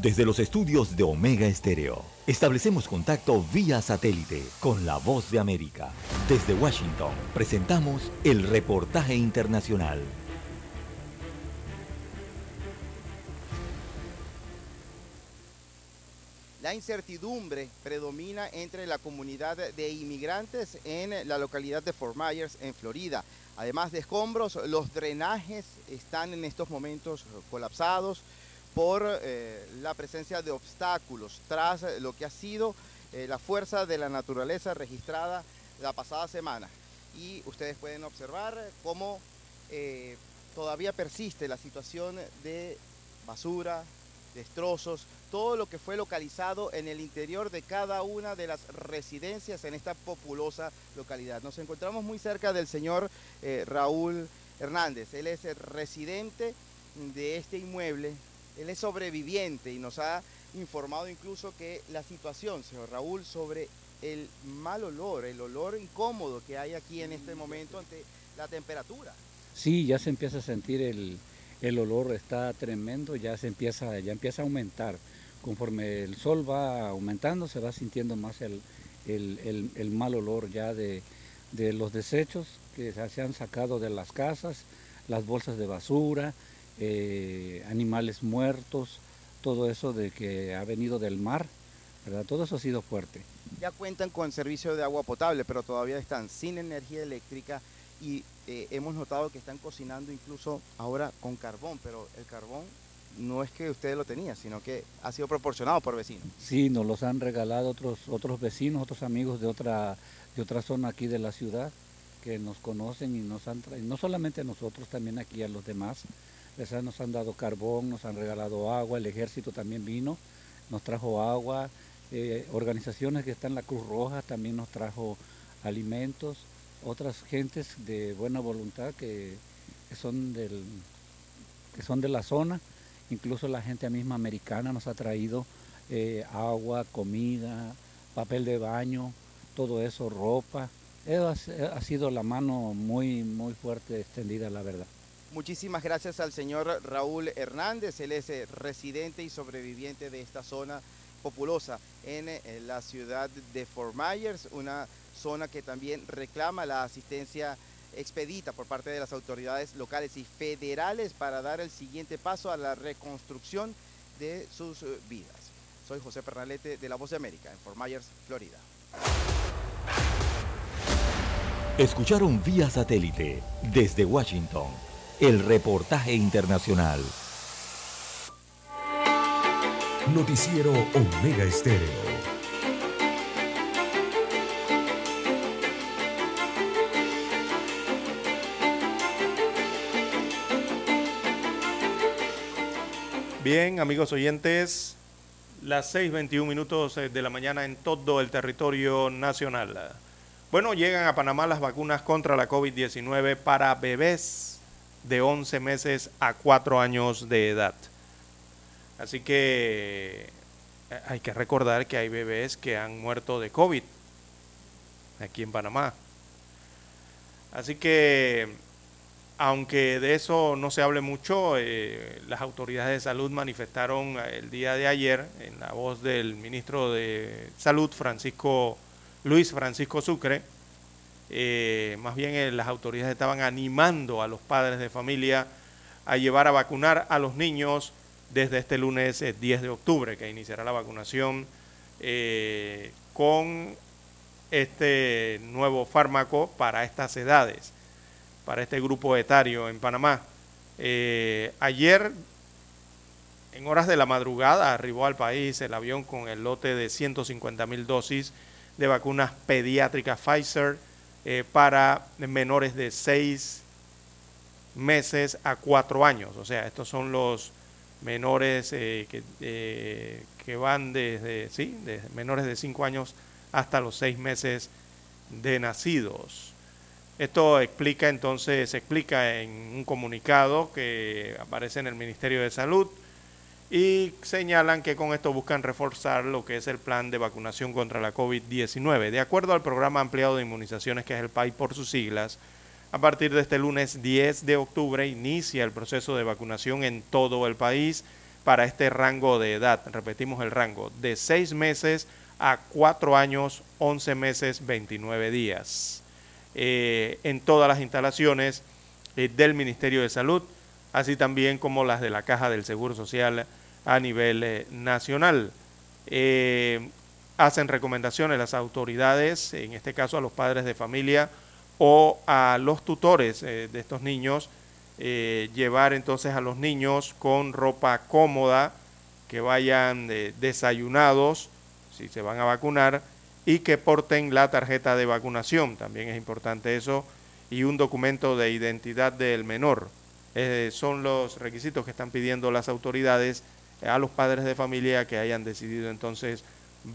Desde los estudios de Omega Estéreo, establecemos contacto vía satélite con la voz de América. Desde Washington, presentamos el reportaje internacional. La incertidumbre predomina entre la comunidad de inmigrantes en la localidad de Fort Myers, en Florida. Además de escombros, los drenajes están en estos momentos colapsados por eh, la presencia de obstáculos tras lo que ha sido eh, la fuerza de la naturaleza registrada la pasada semana. Y ustedes pueden observar cómo eh, todavía persiste la situación de basura, destrozos, todo lo que fue localizado en el interior de cada una de las residencias en esta populosa localidad. Nos encontramos muy cerca del señor eh, Raúl Hernández. Él es el residente de este inmueble, él es sobreviviente y nos ha informado incluso que la situación, señor Raúl, sobre el mal olor, el olor incómodo que hay aquí en este momento ante la temperatura. Sí, ya se empieza a sentir el, el olor, está tremendo, ya se empieza, ya empieza a aumentar. Conforme el sol va aumentando, se va sintiendo más el, el, el, mal olor ya de, de, los desechos que se han sacado de las casas, las bolsas de basura, eh, animales muertos, todo eso de que ha venido del mar, ¿verdad? Todo eso ha sido fuerte. Ya cuentan con servicio de agua potable, pero todavía están sin energía eléctrica y eh, hemos notado que están cocinando incluso ahora con carbón, pero el carbón no es que ustedes lo tenían, sino que ha sido proporcionado por vecinos. Sí, nos los han regalado otros otros vecinos, otros amigos de otra de otra zona aquí de la ciudad que nos conocen y nos han traído, no solamente a nosotros, también aquí a los demás. Nos han dado carbón, nos han regalado agua, el ejército también vino, nos trajo agua, eh, organizaciones que están en la Cruz Roja también nos trajo alimentos, otras gentes de buena voluntad que, son del, que son de la zona Incluso la gente misma americana nos ha traído eh, agua, comida, papel de baño, todo eso, ropa. ha, sido la mano muy, muy fuerte extendida, la verdad. Muchísimas gracias al señor Raúl Hernández, él es eh, residente y sobreviviente de esta zona populosa en, eh, la ciudad de Fort Myers, una zona que también reclama la asistencia expedita por parte de las autoridades locales y federales para dar el siguiente paso a la reconstrucción de sus eh, vidas. Soy José Pernalete de La Voz de América en Fort Myers, Florida. Escucharon vía satélite desde Washington el reportaje internacional. Noticiero Omega Estéreo. Bien, amigos oyentes, las 6.21 minutos eh, de la mañana en todo el territorio nacional. Bueno, llegan a Panamá las vacunas contra la COVID-19 para bebés de 11 meses a 4 años de edad. Así que eh, hay que recordar que hay bebés que han muerto de COVID aquí en Panamá. Así que aunque de eso no se hable mucho, eh, las autoridades de salud manifestaron el día de ayer, en la voz del ministro de Salud, Francisco Luis Francisco Sucre, eh, más bien las autoridades estaban animando a los padres de familia a llevar a vacunar a los niños desde este lunes 10 de octubre, que iniciará la vacunación con este nuevo fármaco para estas edades para este grupo etario en Panamá. Eh, ayer, en horas de la madrugada, arribó al país el avión con el lote de 150 mil dosis de vacunas pediátricas Pfizer eh, para menores de 6 meses a 4 años. O sea, estos son los menores eh, que, que, van desde, sí, menores de 5 años hasta los 6 meses de nacidos. Esto explica entonces, se explica en un comunicado que aparece en el Ministerio de Salud y señalan que con esto buscan reforzar lo que es el plan de vacunación contra la COVID-19. De acuerdo al programa ampliado de inmunizaciones, que es el PAI por sus siglas, a partir de este lunes 10 de octubre inicia el proceso de vacunación en todo el país para este rango de edad. Repetimos el rango, de 6 meses a 4 años, 11 meses, 29 días. Eh, en todas las instalaciones eh, del Ministerio de Salud, así también como las de la Caja del Seguro Social a nivel eh, nacional. hacen recomendaciones las autoridades, en este caso a los padres de familia o a los tutores de estos niños, llevar entonces a los niños con ropa cómoda, que vayan desayunados, si se van a vacunar, y que porten la tarjeta de vacunación, también es importante eso, y un documento de identidad del menor. Eh, son los requisitos que están pidiendo las autoridades a los padres de familia que hayan decidido entonces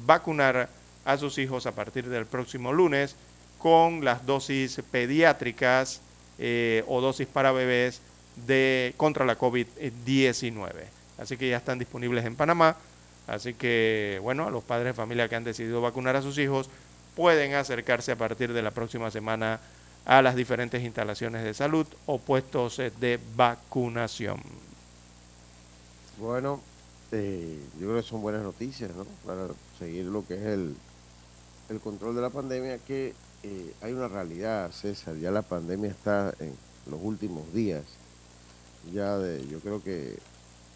vacunar a sus hijos a partir del próximo lunes con las dosis pediátricas eh, o dosis para bebés de, contra la COVID-19. Así que ya están disponibles en Panamá. Así que, bueno, a los padres de familia que han decidido vacunar a sus hijos pueden acercarse a partir de la próxima semana a las diferentes instalaciones de salud o puestos eh, de vacunación. Bueno, eh, yo creo que son buenas noticias, ¿no? Para seguir lo que es el, el control de la pandemia, que eh, hay una realidad, César, ya la pandemia está en los últimos días, ya de, yo creo que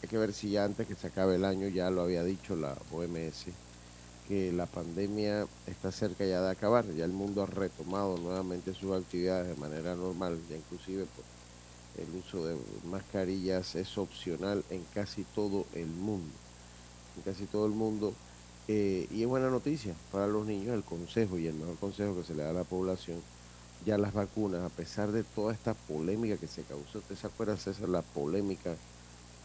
hay que ver si ya antes que se acabe el año, ya lo había dicho la OMS, que la pandemia está cerca ya de acabar, ya el mundo ha retomado nuevamente sus actividades de manera normal, ya inclusive pues, el uso de mascarillas es opcional en casi todo el mundo, en casi todo el mundo, eh, y es buena noticia para los niños, el consejo y el mejor consejo que se le da a la población, ya las vacunas, a pesar de toda esta polémica que se causó, ¿usted se acuerda, César, la polémica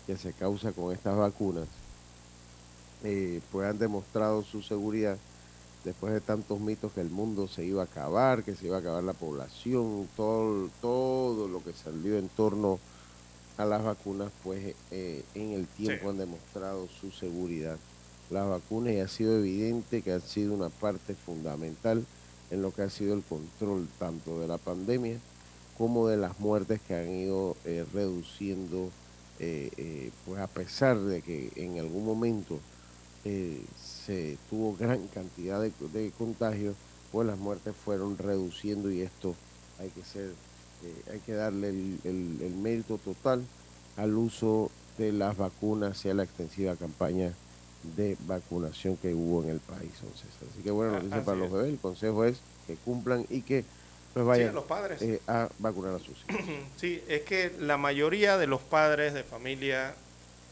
que se causa con estas vacunas? Eh, pues han demostrado su seguridad después de tantos mitos que el mundo se iba a acabar, que se iba a acabar la población, todo, todo lo que salió en torno a las vacunas, pues eh, en el tiempo han demostrado su seguridad. Las vacunas y ha sido evidente que han sido una parte fundamental en lo que ha sido el control tanto de la pandemia como de las muertes que han ido eh, reduciendo, pues a pesar de que en algún momento eh, se tuvo gran cantidad de, contagios, pues las muertes fueron reduciendo y esto hay que ser, eh, hay que darle el, mérito total al uso de las vacunas y a la extensiva campaña de vacunación que hubo en el país. Así que bueno, noticia para los bebés, el consejo es que cumplan y que pues vayan los padres. Eh, a vacunar a sus hijos. Sí, es que la mayoría de los padres de familia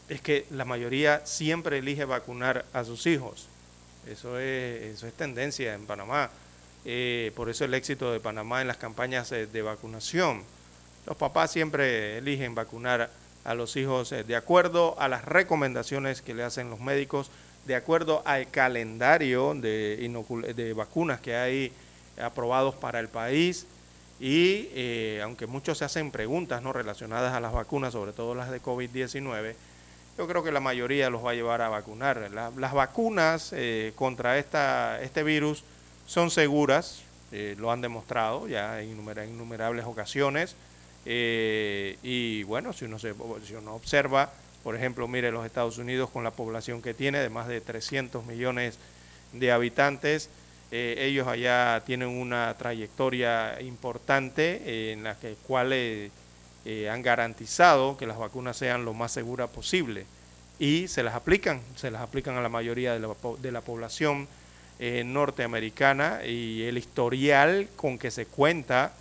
es que la mayoría siempre elige vacunar a sus hijos. Eso es, eso es tendencia en Panamá. Eh, por eso el éxito de Panamá en las campañas eh, de vacunación. Los papás siempre eligen vacunar a los hijos eh, de acuerdo a las recomendaciones que le hacen los médicos, de acuerdo al calendario de, de vacunas que hay aprobados para el país. Y aunque muchos se hacen preguntas no relacionadas a las vacunas, sobre todo las de COVID-19, yo creo que la mayoría los va a llevar a vacunar. las vacunas eh, contra esta, este virus son seguras, eh, lo han demostrado ya en innumerables ocasiones. Eh, y bueno, si uno, se, si uno observa, por ejemplo, mire los Estados Unidos con la población que tiene de más de 300 millones de habitantes, ellos allá tienen una trayectoria importante en la que cual eh, han garantizado que las vacunas sean lo más seguras posible y se las aplican, se las aplican a la mayoría de la, de la población eh, norteamericana y el historial con que se cuenta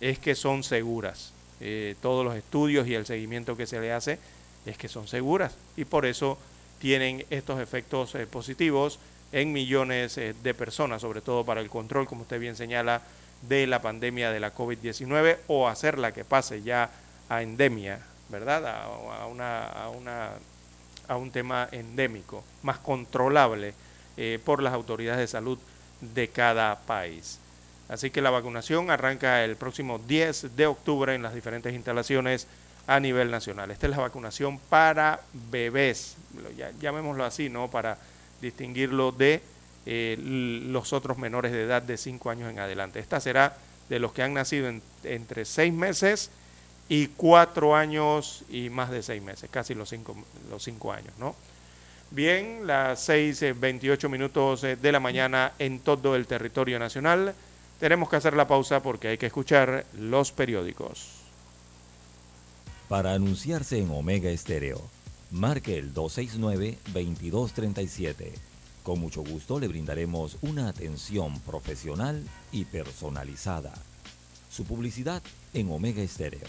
es que son seguras. Eh, todos los estudios y el seguimiento que se le hace es que son seguras y por eso tienen estos efectos positivos en millones de personas, sobre todo para el control, como usted bien señala, de la pandemia de la COVID-19 o hacerla que pase ya a endemia, ¿verdad? A, una, a, una, a un tema endémico, más controlable eh, por las autoridades de salud de cada país. Así que la vacunación arranca el próximo 10 de octubre en las diferentes instalaciones a nivel nacional. Esta es la vacunación para bebés, llamémoslo así, ¿no? Para distinguirlo de eh, los otros menores de edad de 5 años en adelante. Esta será de los que han nacido entre 6 meses y cuatro años y más de seis meses, casi los cinco, los cinco años, ¿no? Bien, las seis eh, veintiocho minutos eh, de la mañana en todo el territorio nacional. Tenemos que hacer la pausa porque hay que escuchar los periódicos. Para anunciarse en Omega Estéreo, marque el 269-2237. Con mucho gusto le brindaremos una atención profesional y personalizada. Su publicidad en Omega Estéreo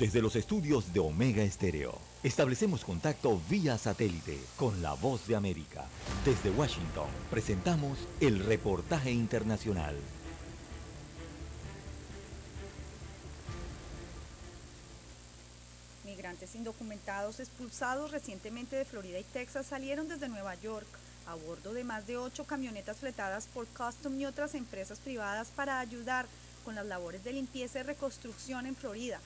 Desde los estudios de Omega Estéreo, establecemos contacto vía satélite con la voz de América. Desde Washington, presentamos el reportaje internacional. Migrantes indocumentados expulsados recientemente de Florida y Texas salieron desde Nueva York a bordo de más de ocho camionetas fletadas por Custom y otras empresas privadas para ayudar con las labores de limpieza y reconstrucción en Florida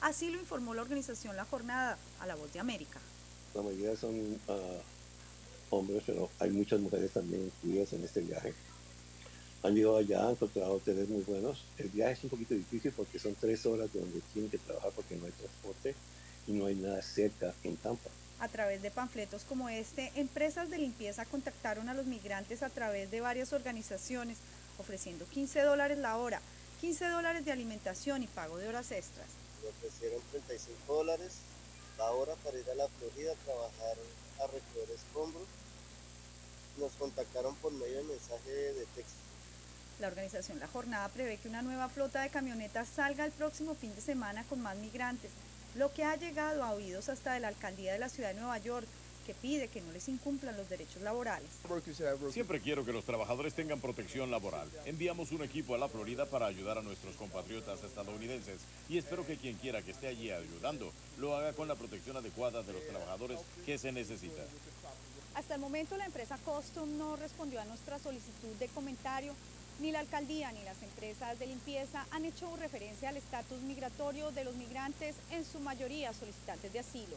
Así lo informó la organización La Jornada a La Voz de América. La mayoría son ah, hombres, pero hay muchas mujeres también incluidas en este viaje. Han llegado allá, han encontrado hoteles muy buenos. El viaje es un poquito difícil porque son tres horas donde tienen que trabajar porque no hay transporte y no hay nada cerca en Tampa. A través de panfletos como este, empresas de limpieza contactaron a los migrantes a través de varias organizaciones, ofreciendo 15 dólares la hora, 15 dólares de alimentación y pago de horas extras me ofrecieron 35 dólares la hora para ir a la Florida a trabajar a recoger escombros. Nos contactaron por medio de mensaje de texto. La organización La Jornada prevé que una nueva flota de camionetas salga el próximo fin de semana con más migrantes, lo que ha llegado a oídos hasta de la alcaldía de la ciudad de Nueva York, que pide que no les incumplan los derechos laborales. Siempre quiero que los trabajadores tengan protección laboral. Enviamos un equipo a la Florida para ayudar a nuestros compatriotas estadounidenses y espero que quien quiera que esté allí ayudando lo haga con la protección adecuada de los trabajadores que se necesita. Hasta el momento la empresa Costum no respondió a nuestra solicitud de comentario. Ni la alcaldía ni las empresas de limpieza han hecho referencia al estatus migratorio de los migrantes, en su mayoría solicitantes de asilo.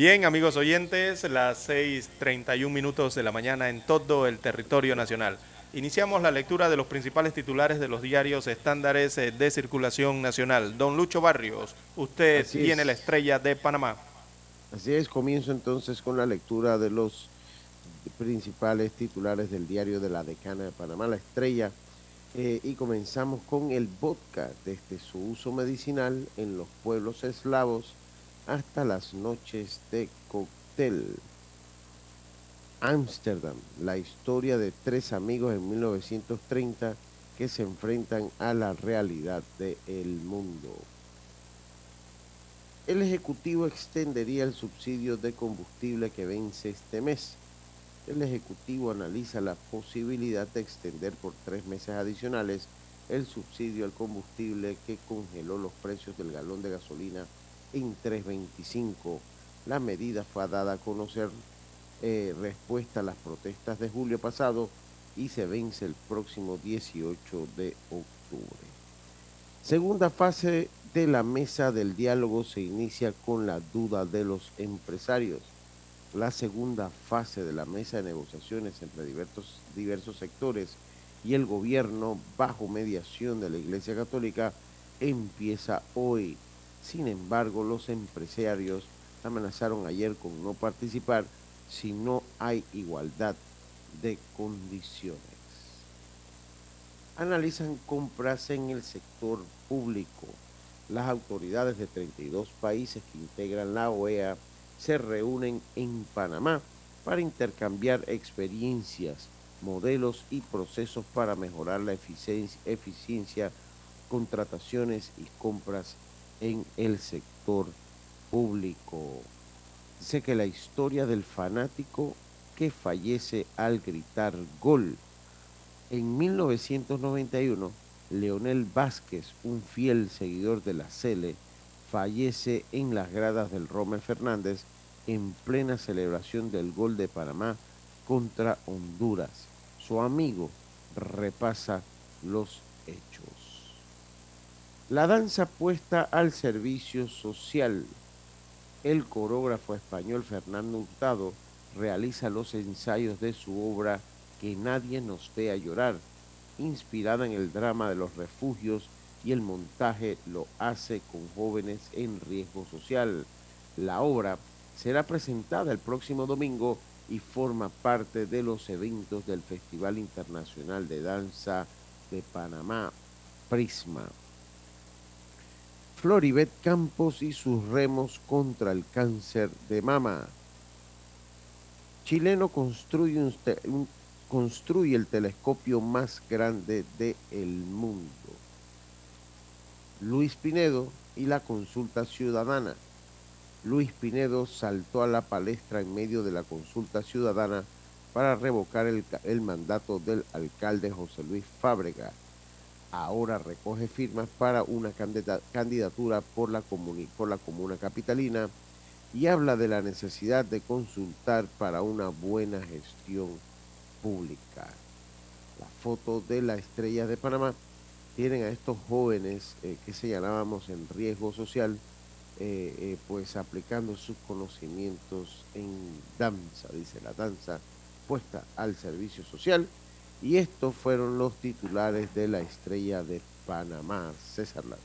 Bien, amigos oyentes, las 6.31 minutos de la mañana en todo el territorio nacional. Iniciamos la lectura de los principales titulares de los diarios estándares eh, de circulación nacional. Don Lucho Barrios, usted tiene la estrella de Panamá. Así es, comienzo entonces con la lectura de los principales titulares del diario de la decana de Panamá, la estrella, eh, y comenzamos con el vodka desde su uso medicinal en los pueblos eslavos hasta las noches de cóctel. Ámsterdam, la historia de tres amigos en 1930 que se enfrentan a la realidad del mundo. El Ejecutivo extendería el subsidio de combustible que vence este mes. El Ejecutivo analiza la posibilidad de extender por tres meses adicionales el subsidio al combustible que congeló los precios del galón de gasolina en 325. La medida fue dada a conocer eh, respuesta a las protestas de julio pasado y se vence el próximo 18 de octubre. Segunda fase de la mesa del diálogo se inicia con la duda de los empresarios. La segunda fase de la mesa de negociaciones entre diversos, diversos sectores y el gobierno bajo mediación de la Iglesia Católica empieza hoy. Sin embargo, los empresarios amenazaron ayer con no participar si no hay igualdad de condiciones. Analizan compras en el sector público. Las autoridades de 32 países que integran la OEA se reúnen en Panamá para intercambiar experiencias, modelos y procesos para mejorar la eficiencia, contrataciones y compras en el sector público. Dice que la historia del fanático que fallece al gritar gol. En 1991, Leonel Vázquez, un fiel seguidor de la Cele, fallece en las gradas del Romer Fernández en plena celebración del gol de Panamá contra Honduras. Su amigo repasa los hechos. La danza puesta al servicio social. El coreógrafo español Fernando Hurtado realiza los ensayos de su obra Que nadie nos vea llorar, inspirada en el drama de los refugios y el montaje lo hace con jóvenes en riesgo social. La obra será presentada el próximo domingo y forma parte de los eventos del Festival Internacional de Danza de Panamá, Prisma. Floribet Campos y sus remos contra el cáncer de mama. Chileno construye, el telescopio más grande del mundo. Luis Pinedo y la consulta ciudadana. Luis Pinedo saltó a la palestra en medio de la consulta ciudadana para revocar el, mandato del alcalde José Luis Fábrega. Ahora recoge firmas para una candidatura por la, comuna capitalina y habla de la necesidad de consultar para una buena gestión pública. La foto de la estrella de Panamá tienen a estos jóvenes eh, que señalábamos en riesgo social, eh, eh, pues aplicando sus conocimientos en danza, dice la danza, puesta al servicio social. Y estos fueron los titulares de la estrella de Panamá, César Lara.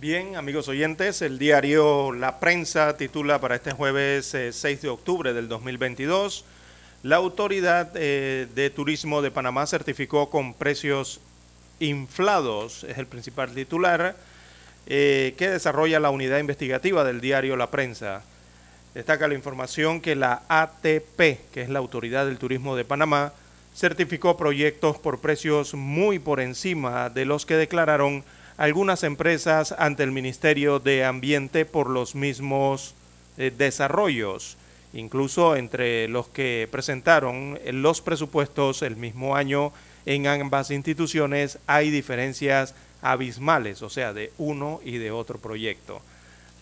Bien, amigos oyentes, el diario La Prensa titula para este jueves 6 de octubre del 2022, la Autoridad de Turismo de Panamá certificó con precios inflados, es el principal titular, eh, que desarrolla la unidad investigativa del diario La Prensa. Destaca la información que la ATP, que es la Autoridad del Turismo de Panamá, certificó proyectos por precios muy por encima de los que declararon algunas empresas ante el Ministerio de Ambiente por los mismos eh, desarrollos, incluso entre los que presentaron los presupuestos el mismo año en ambas instituciones hay diferencias abismales, o sea, de uno y de otro proyecto.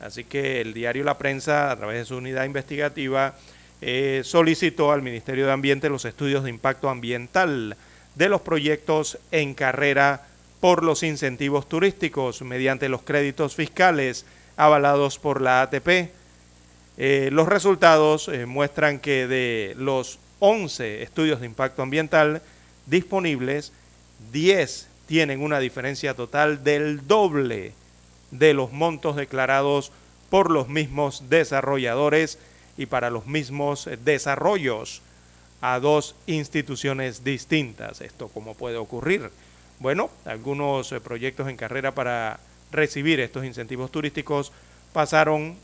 Así que el diario La Prensa, a través de su unidad investigativa, eh, solicitó al Ministerio de Ambiente los estudios de impacto ambiental de los proyectos en carrera por los incentivos turísticos mediante los créditos fiscales avalados por la ATP. Eh, los resultados eh, muestran que de los 11 estudios de impacto ambiental disponibles, 10 tienen una diferencia total del doble de los montos declarados por los mismos desarrolladores y para los mismos desarrollos a dos instituciones distintas. ¿Esto cómo puede ocurrir? Bueno, algunos eh, proyectos en carrera para recibir estos incentivos turísticos pasaron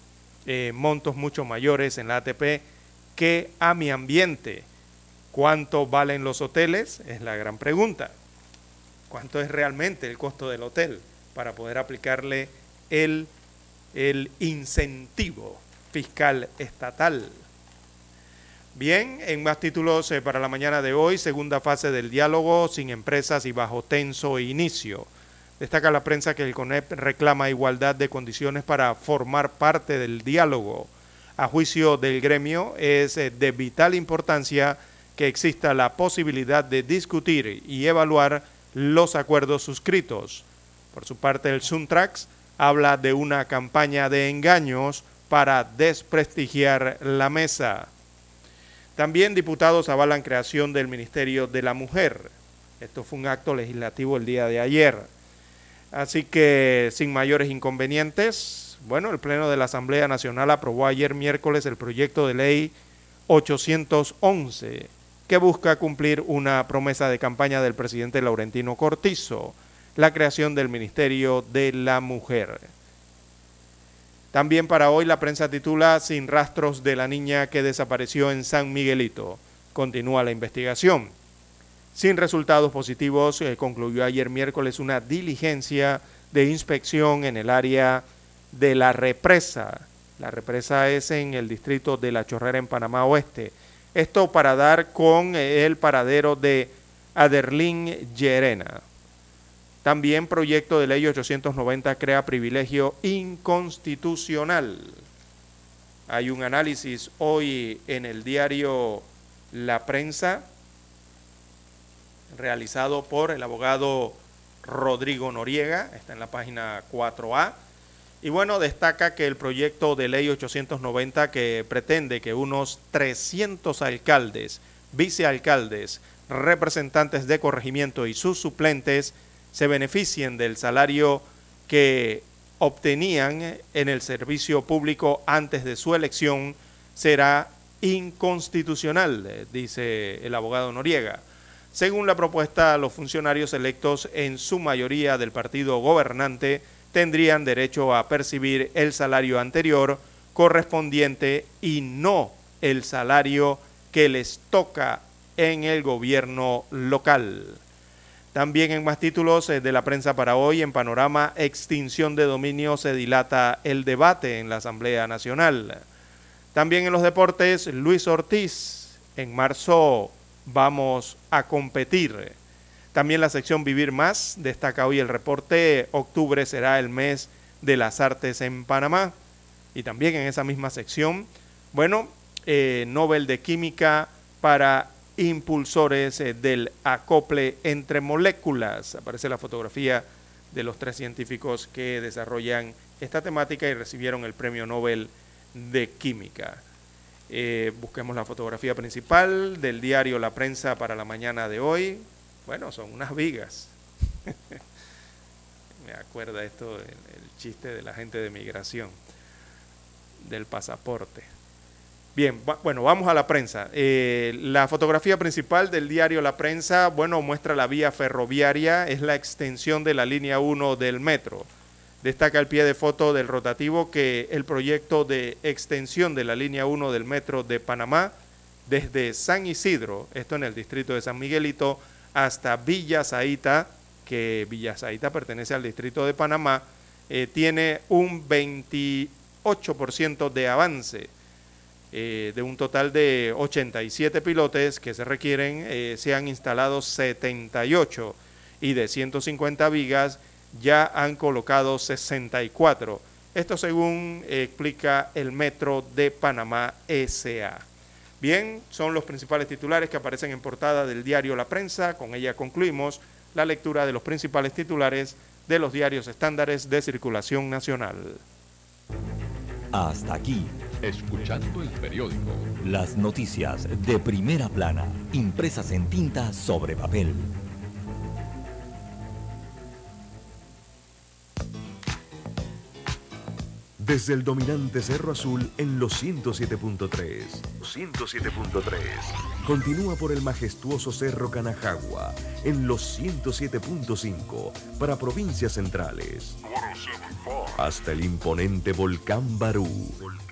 eh, montos mucho mayores en la ATP que a mi ambiente ¿Cuánto valen los hoteles? Es la gran pregunta. ¿Cuánto es realmente el costo del hotel para poder aplicarle el, el incentivo fiscal estatal? Bien, en más títulos eh, para la mañana de hoy, segunda fase del diálogo sin empresas y bajo tenso inicio. Destaca la prensa que el CONEP reclama igualdad de condiciones para formar parte del diálogo. A juicio del gremio es eh, de vital importancia que exista la posibilidad de discutir y evaluar los acuerdos suscritos. Por su parte, el Suntrax habla de una campaña de engaños para desprestigiar la mesa. También diputados avalan creación del Ministerio de la Mujer. Esto fue un acto legislativo el día de ayer. Así que sin mayores inconvenientes, bueno, el Pleno de la Asamblea Nacional aprobó ayer miércoles el proyecto de ley 811 que busca cumplir una promesa de campaña del presidente Laurentino Cortizo, la creación del Ministerio de la Mujer. También para hoy la prensa titula Sin rastros de la niña que desapareció en San Miguelito. Continúa la investigación. Sin resultados positivos, eh, concluyó ayer miércoles una diligencia de inspección en el área de la represa. La represa es en el distrito de La Chorrera en Panamá Oeste Esto para dar con el paradero de Aderlín Llerena. También proyecto de ley 890 crea privilegio inconstitucional. Hay un análisis hoy en el diario La Prensa realizado por el abogado Rodrigo Noriega, está en la página 4A. Y bueno, destaca que el proyecto de ley 890 que pretende que unos 300 alcaldes, vicealcaldes, representantes de corregimiento y sus suplentes se beneficien del salario que obtenían en el servicio público antes de su elección será inconstitucional, dice el abogado Noriega. Según la propuesta, los funcionarios electos en su mayoría del partido gobernante tendrían derecho a percibir el salario anterior correspondiente y no el salario que les toca en el gobierno local. También en más títulos eh, de la prensa para hoy, en panorama extinción de dominio se dilata el debate en la Asamblea Nacional. También en los deportes, Luis Ortiz, en marzo vamos a competir. También la sección Vivir Más destaca hoy el reporte, octubre será el mes de las artes en Panamá. Y también en esa misma sección, bueno, eh, Nobel de Química para impulsores eh, del acople entre moléculas. Aparece la fotografía de los tres científicos que desarrollan esta temática y recibieron el Premio Nobel de Química. Eh, busquemos la fotografía principal del diario La Prensa para la mañana de hoy. Bueno, son unas vigas. Me acuerda esto, el, el, chiste de la gente de migración, del pasaporte. Bien, bueno, vamos a la prensa. Eh, la fotografía principal del diario La Prensa, bueno, muestra la vía ferroviaria, es la extensión de la línea 1 del metro. Destaca el pie de foto del rotativo que el proyecto de extensión de la línea 1 del metro de Panamá desde San Isidro, esto en el distrito de San Miguelito, hasta Villa Zaita, que Villa Zaita pertenece al distrito de Panamá, eh, tiene un 28% de avance. Eh, de un total de 87 pilotes que se requieren, eh, se han instalado 78 y de 150 vigas ya han colocado 64. Esto según explica el Metro de Panamá SA. Bien, son los principales titulares que aparecen en portada del diario La Prensa. Con ella concluimos la lectura de los principales titulares de los diarios estándares de circulación nacional. Hasta aquí, escuchando el periódico. Las noticias de primera plana, impresas en tinta sobre papel. Desde el dominante Cerro Azul en los 107.3. 107.3. Continúa por el majestuoso Cerro Canajagua en los 107.5 para provincias centrales. Hasta el imponente Volcán Barú. Volcán Barú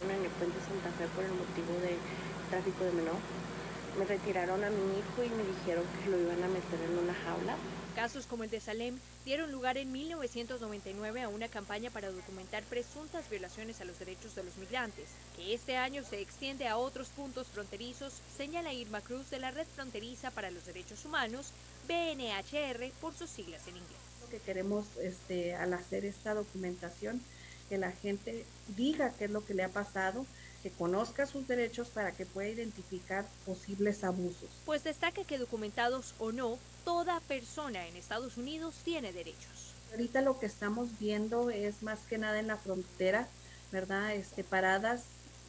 En el puente Santa Fe por el motivo de tráfico de menor me retiraron a mi hijo y me dijeron que lo iban a meter en una jaula. Casos como el de Salem dieron lugar en 1999 a una campaña para documentar presuntas violaciones a los derechos de los migrantes, que este año se extiende a otros puntos fronterizos, señala Irma Cruz de la Red Fronteriza para los Derechos Humanos, BNHR por sus siglas en inglés. Lo que queremos este, al hacer esta documentación, que la gente diga qué es lo que le ha pasado, que conozca sus derechos para que pueda identificar posibles abusos. Pues destaca que documentados o no, toda persona en Estados Unidos tiene derechos. Ahorita lo que estamos viendo es más que nada en la frontera, ¿verdad? Este, paradas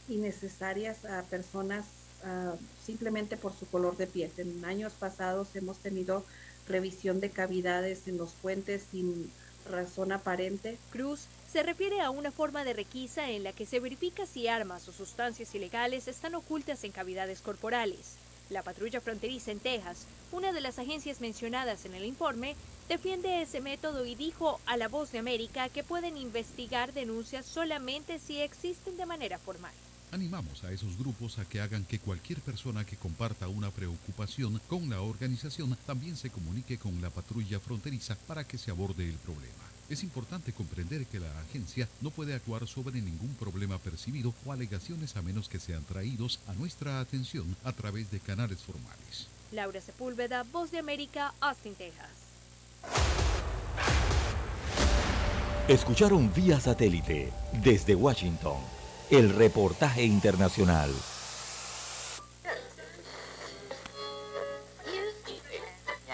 innecesarias a personas uh, simplemente por su color de piel. En años pasados hemos tenido revisión de cavidades en los puentes sin razón aparente. Cruz se refiere a una forma de requisa en la que se verifica si armas o sustancias ilegales están ocultas en cavidades corporales. La patrulla fronteriza en Texas, una de las agencias mencionadas en el informe, defiende ese método y dijo a La Voz de América que pueden investigar denuncias solamente si existen de manera formal. Animamos a esos grupos a que hagan que cualquier persona que comparta una preocupación con la organización también se comunique con la patrulla fronteriza para que se aborde el problema. Es importante comprender que la agencia no puede actuar sobre ningún problema percibido o alegaciones a menos que sean traídos a nuestra atención a través de canales formales. Laura Sepúlveda, Voz de América, Austin, Texas. Escucharon vía satélite desde Washington el reportaje internacional.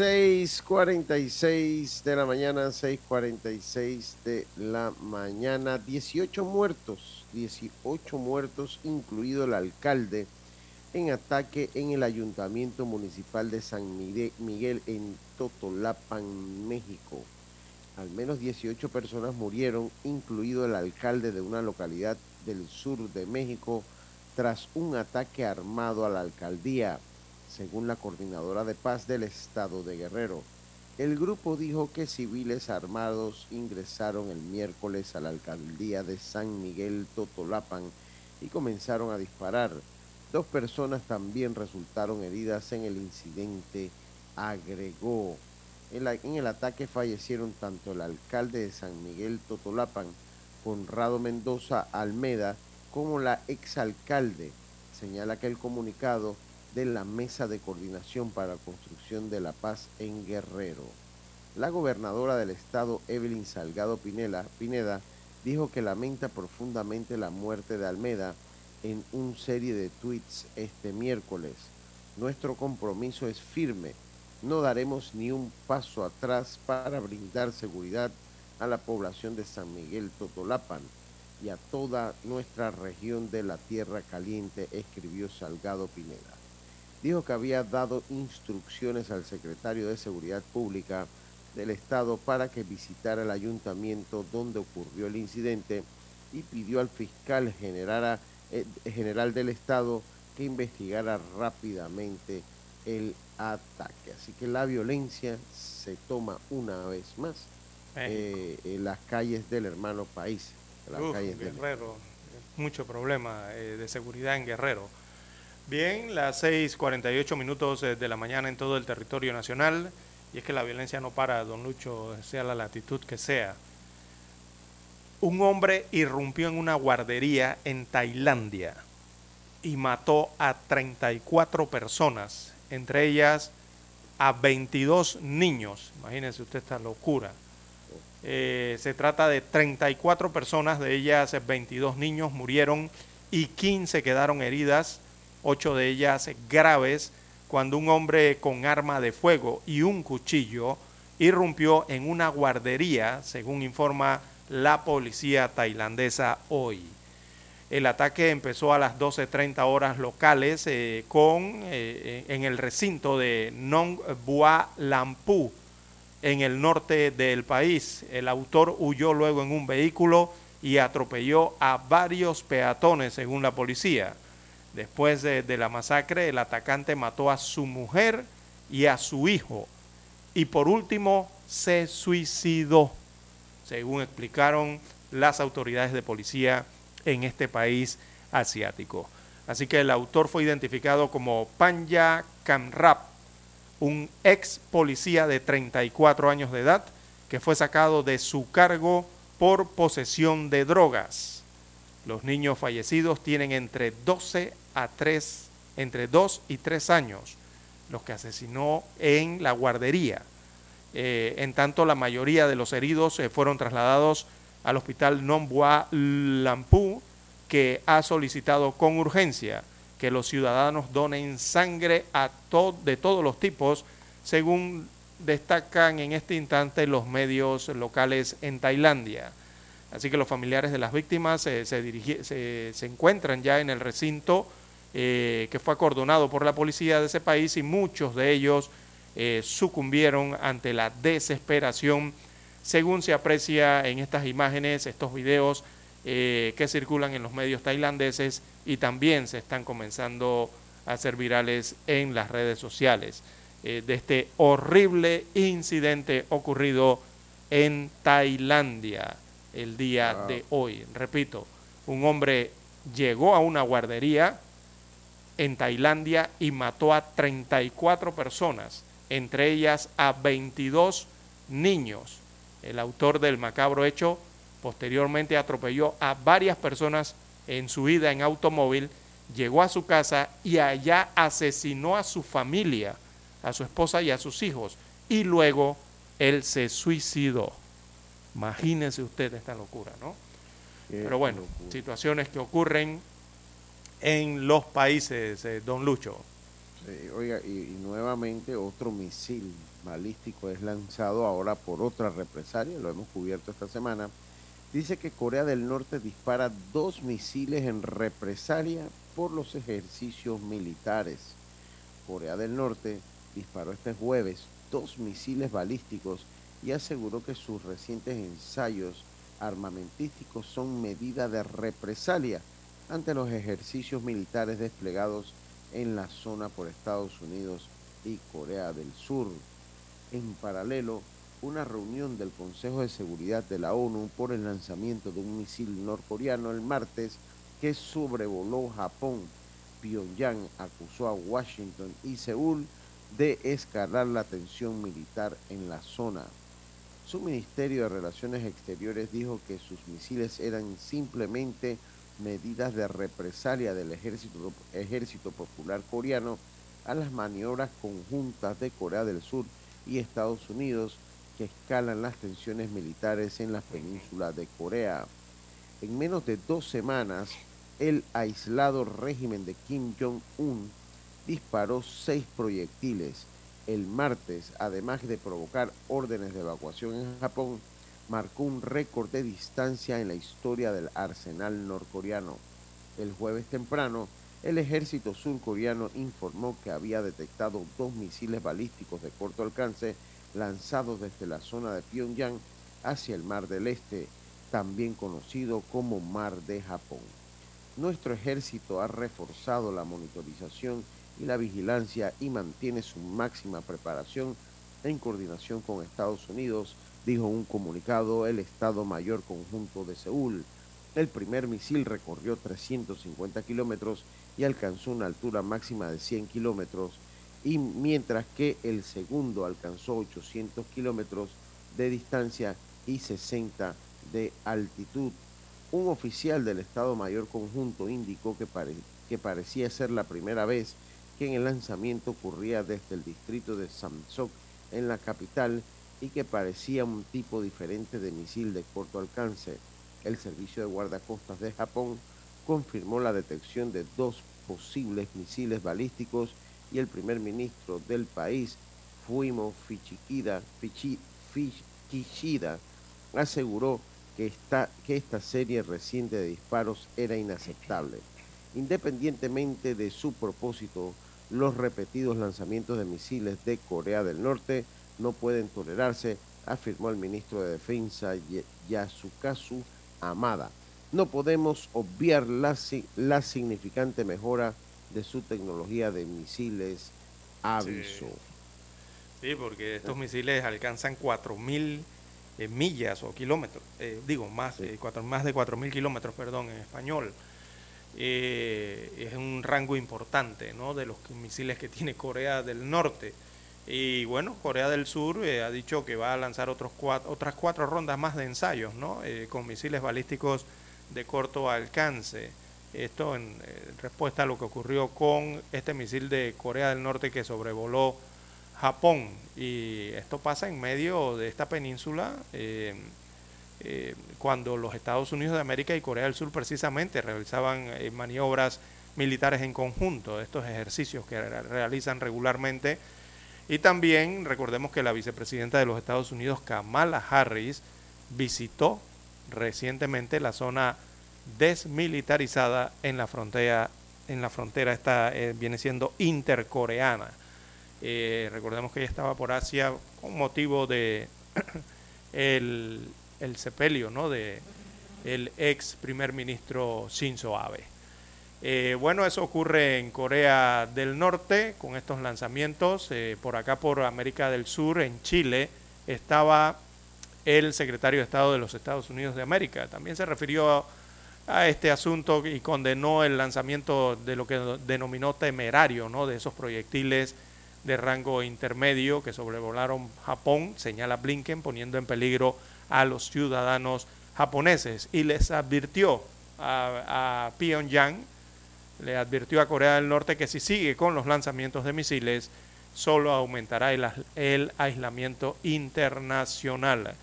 Seis cuarenta y seis de la mañana, 6.46 de la mañana, 18 muertos, 18 muertos, incluido el alcalde, en ataque en el ayuntamiento municipal de San Miguel en Totolapan, México. Al menos 18 personas murieron, incluido el alcalde de una localidad del sur de México, tras un ataque armado a la alcaldía, según la coordinadora de paz del estado de Guerrero. El grupo dijo que civiles armados ingresaron el miércoles a la alcaldía de San Miguel Totolapan y comenzaron a disparar. Dos personas también resultaron heridas en el incidente, agregó. En, en el ataque fallecieron tanto el alcalde de San Miguel Totolapan, Conrado Mendoza Almeda, como la exalcalde. Señala que el comunicado de la Mesa de Coordinación para la Construcción de la Paz en Guerrero. La gobernadora del estado, Evelyn Salgado Pineda, dijo que lamenta profundamente la muerte de Almeda en una serie de tweets este miércoles. Nuestro compromiso es firme. No daremos ni un paso atrás para brindar seguridad a la población de San Miguel Totolapan y a toda nuestra región de la Tierra Caliente, escribió Salgado Pineda. Dijo que había dado instrucciones al secretario de Seguridad Pública del Estado para que visitara el ayuntamiento donde ocurrió el incidente y pidió al fiscal generara- eh, general del Estado que investigara rápidamente el ataque. Así que la violencia se toma una vez más eh, en las calles del hermano país. en las Uf, calles del- Guerrero, mucho problema eh, de seguridad en Guerrero. Bien, las 6:48 minutos eh, de la mañana en todo el territorio nacional. Y es que la violencia no para, don Lucho, sea la latitud que sea. Un hombre irrumpió en una guardería en Tailandia y mató a 34 personas, entre ellas a 22 niños. Imagínense usted esta locura. Eh, se trata de 34 personas, de ellas eh, 22 niños murieron y 15 quedaron heridas, 8 de ellas graves, cuando un hombre con arma de fuego y un cuchillo irrumpió en una guardería, según informa la policía tailandesa hoy. El ataque empezó a las 12.30 horas locales eh, con, eh, en el recinto de Nong Bua Lampu, en el norte del país. El autor huyó luego en un vehículo y atropelló a varios peatones, según la policía. Después de, la masacre, el atacante mató a su mujer y a su hijo. Y por último, se suicidó, según explicaron las autoridades de policía en este país asiático. Así que el autor fue identificado como Panya Kamrap, un ex policía de 34 años de edad que fue sacado de su cargo por posesión de drogas. Los niños fallecidos tienen entre 12 a 3, entre 2 y 3 años, los que asesinó en la guardería. Eh, en tanto, la mayoría de los heridos eh, fueron trasladados al hospital Nombua Lampu, que ha solicitado con urgencia que los ciudadanos donen sangre a de todos los tipos, según destacan en este instante los medios locales en Tailandia. Así que los familiares de las víctimas se, se, encuentran ya en el recinto eh, que fue acordonado por la policía de ese país y muchos de ellos eh, sucumbieron ante la desesperación, según se aprecia en estas imágenes, estos videos eh, que circulan en los medios tailandeses y también se están comenzando a ser virales en las redes sociales eh, de este horrible incidente ocurrido en Tailandia el día de hoy. Repito, un hombre llegó a una guardería en Tailandia y mató a 34 personas, entre ellas a 22 niños. El autor del macabro hecho Posteriormente atropelló a varias personas en su ida en automóvil, llegó a su casa y allá asesinó a su familia, a su esposa y a sus hijos. Y luego él se suicidó. Imagínense usted esta locura, ¿no? Pero bueno, situaciones que ocurren en los países, eh, don Lucho. oiga, y, nuevamente otro misil balístico es lanzado ahora por otra represalia, lo hemos cubierto esta semana, dice que Corea del Norte dispara dos misiles en represalia por los ejercicios militares. Corea del Norte disparó este jueves dos misiles balísticos y aseguró que sus recientes ensayos armamentísticos son medida de represalia ante los ejercicios militares desplegados en la zona por Estados Unidos y Corea del Sur. En paralelo, una reunión del Consejo de Seguridad de la ONU por el lanzamiento de un misil norcoreano el martes que sobrevoló Japón. Pyongyang acusó a Washington y Seúl de escalar la tensión militar en la zona. Su Ministerio de Relaciones Exteriores dijo que sus misiles eran simplemente medidas de represalia del ejército, popular coreano a las maniobras conjuntas de Corea del Sur y Estados Unidos que escalan las tensiones militares en la península de Corea. En menos de dos semanas, el aislado régimen de Kim Jong-un disparó seis proyectiles. El martes, además de provocar órdenes de evacuación en Japón, marcó un récord de distancia en la historia del arsenal norcoreano. El jueves temprano, el ejército surcoreano informó que había detectado dos misiles balísticos de corto alcance lanzados desde la zona de Pyongyang hacia el Mar del Este, también conocido como Mar de Japón. Nuestro ejército ha reforzado la monitorización y la vigilancia y mantiene su máxima preparación en coordinación con Estados Unidos, dijo un comunicado el Estado Mayor Conjunto de Seúl. El primer misil recorrió 350 kilómetros y alcanzó una altura máxima de 100 kilómetros y mientras que el segundo alcanzó 800 kilómetros de distancia y 60 de altitud. Un oficial del Estado Mayor Conjunto indicó que, que parecía ser la primera vez que en el lanzamiento ocurría desde el distrito de Samsok en la capital y que parecía un tipo diferente de misil de corto alcance. El Servicio de Guardacostas de Japón confirmó la detección de dos posibles misiles balísticos y el primer ministro del país Fuimo Fichikida, Fichi- aseguró que esta, que esta serie reciente de disparos era inaceptable. Independientemente de su propósito, los repetidos lanzamientos de misiles de Corea del Norte no pueden tolerarse, afirmó el ministro de Defensa Yasukazu Amada. No podemos obviar la, la significante mejora de su tecnología de misiles, avisó. Sí, porque estos misiles alcanzan 4.000 eh, millas o kilómetros, eh, digo, más, eh, cuatro- más de 4.000 kilómetros, perdón, en español. Eh, es un rango importante ¿no? de los misiles que tiene Corea del Norte. Y bueno, Corea del Sur eh, ha dicho que va a lanzar otros cuatro, otras cuatro rondas más de ensayos ¿no? Eh, con misiles balísticos de corto alcance. Esto en eh, respuesta a lo que ocurrió con este misil de Corea del Norte que sobrevoló Japón. Y esto pasa en medio de esta península eh, cuando los Estados Unidos de América y Corea del Sur precisamente realizaban eh, maniobras militares en conjunto, estos ejercicios que re- realizan regularmente. Y también recordemos que la vicepresidenta de los Estados Unidos, Kamala Harris, visitó recientemente la zona desmilitarizada en la frontera, en la frontera esta eh, viene siendo intercoreana. Eh, recordemos que ella estaba por Asia con motivo de el, el sepelio ¿no? de el ex primer ministro Shinzo Abe. Eh, bueno, eso ocurre en Corea del Norte con estos lanzamientos. Eh, por acá, por América del Sur, en Chile, estaba el secretario de Estado de los Estados Unidos de América. También se refirió a este asunto y condenó el lanzamiento de lo que denominó temerario, ¿no? de esos proyectiles de rango intermedio que sobrevolaron Japón, señala Blinken, poniendo en peligro a los ciudadanos japoneses y les advirtió a, Pyongyang, le advirtió a Corea del Norte que si sigue con los lanzamientos de misiles, solo aumentará el aislamiento internacional,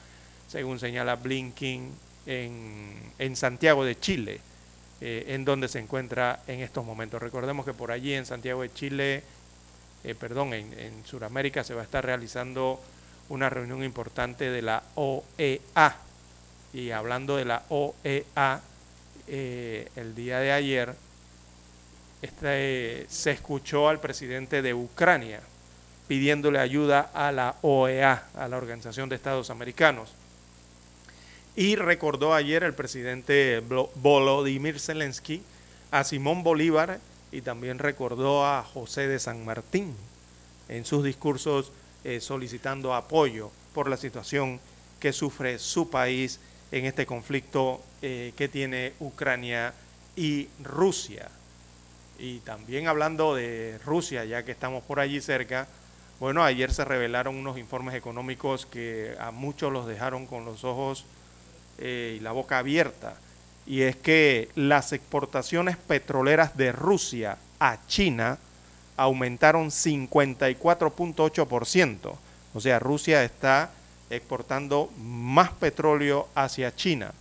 según señala Blinken en, en Santiago de Chile, eh, en donde se encuentra en estos momentos. Recordemos que por allí en Santiago de Chile, eh, perdón, en, en Sudamérica se va a estar realizando una reunión importante de la OEA. Y hablando de la OEA, eh, el día de ayer este, se escuchó al presidente de Ucrania pidiéndole ayuda a la OEA, a la Organización de Estados Americanos. Y recordó ayer el presidente Volodymyr Zelensky a Simón Bolívar y también recordó a José de San Martín en sus discursos eh, solicitando apoyo por la situación que sufre su país en este conflicto eh, que tiene Ucrania y Rusia. Y también hablando de Rusia, ya que estamos por allí cerca, bueno, ayer se revelaron unos informes económicos que a muchos los dejaron con los ojos eh, y la boca abierta. Y es que las exportaciones petroleras de Rusia a China aumentaron 54.8%. O sea, Rusia está exportando más petróleo hacia China.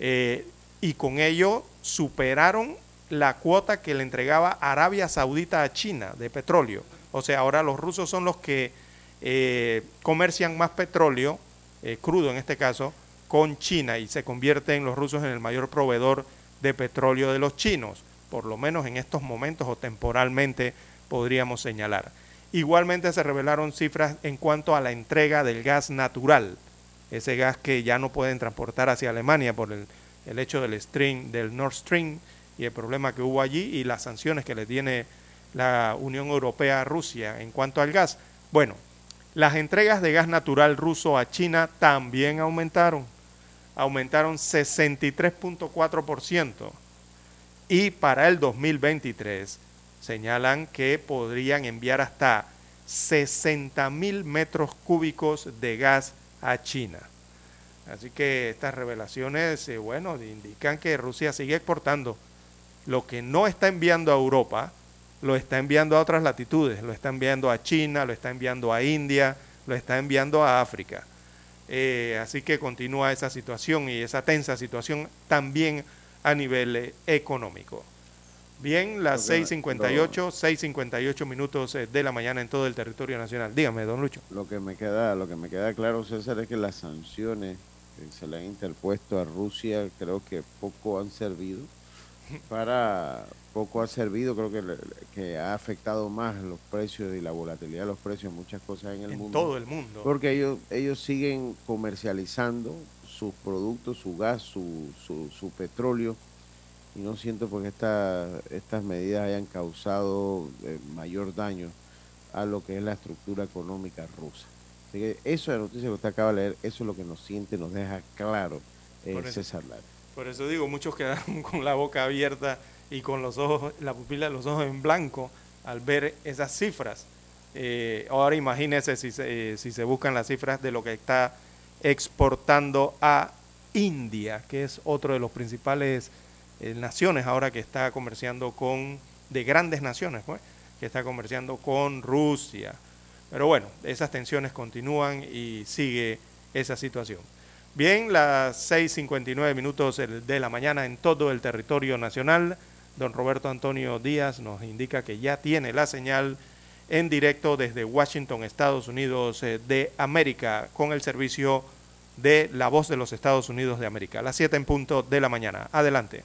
Eh, y con ello superaron la cuota que le entregaba Arabia Saudita a China de petróleo. O sea, ahora los rusos son los que eh, comercian más petróleo, eh, crudo en este caso, con China y se convierten los rusos en el mayor proveedor de petróleo de los chinos, por lo menos en estos momentos o temporalmente podríamos señalar. Igualmente se revelaron cifras en cuanto a la entrega del gas natural, ese gas que ya no pueden transportar hacia Alemania por el, el hecho del stream, del Nord Stream y el problema que hubo allí y las sanciones que le tiene la Unión Europea a Rusia en cuanto al gas. Bueno, las entregas de gas natural ruso a China también aumentaron, aumentaron 63.4% y para el 2023 señalan que podrían enviar hasta 60 mil metros cúbicos de gas a China. Así que estas revelaciones, eh, bueno, indican que Rusia sigue exportando. Lo que no está enviando a Europa, lo está enviando a otras latitudes, lo está enviando a China, lo está enviando a India, lo está enviando a África. Eh, así que continúa esa situación y esa tensa situación también a nivel eh, económico. Bien, las que- 6.58, 6.58 minutos eh, de la mañana en todo el territorio nacional. Dígame, don Lucho. Lo que me queda, lo que me queda claro, César, es que las sanciones que se le han interpuesto a Rusia creo que poco han servido para poco ha servido, creo que, que ha afectado más los precios y la volatilidad de los precios en muchas cosas en el En mundo. todo el mundo. Porque ellos, ellos siguen comercializando sus productos, su gas, su, su, su petróleo, y no siento porque esta, estas medidas hayan causado eh, mayor daño a lo que es la estructura económica rusa. Así que eso de la noticia que usted acaba de leer, eso es lo que nos siente, nos deja claro eh, Por eso. César Lara. Por eso digo, muchos quedaron con la boca abierta y con los ojos, la pupila de los ojos en blanco al ver esas cifras. Eh, ahora imagínese si se, eh, si se buscan las cifras de lo que está exportando a India, que es otro de los principales eh, naciones ahora que está comerciando con, de grandes naciones, pues, que está comerciando con Rusia. Pero bueno, esas tensiones continúan y sigue esa situación. Bien, las 6.59 minutos de la mañana en todo el territorio nacional. Don Roberto Antonio Díaz nos indica que ya tiene la señal en directo desde Washington, Estados Unidos eh, de América, con el servicio de La Voz de los Estados Unidos de América. Las 7 en punto de la mañana. Adelante.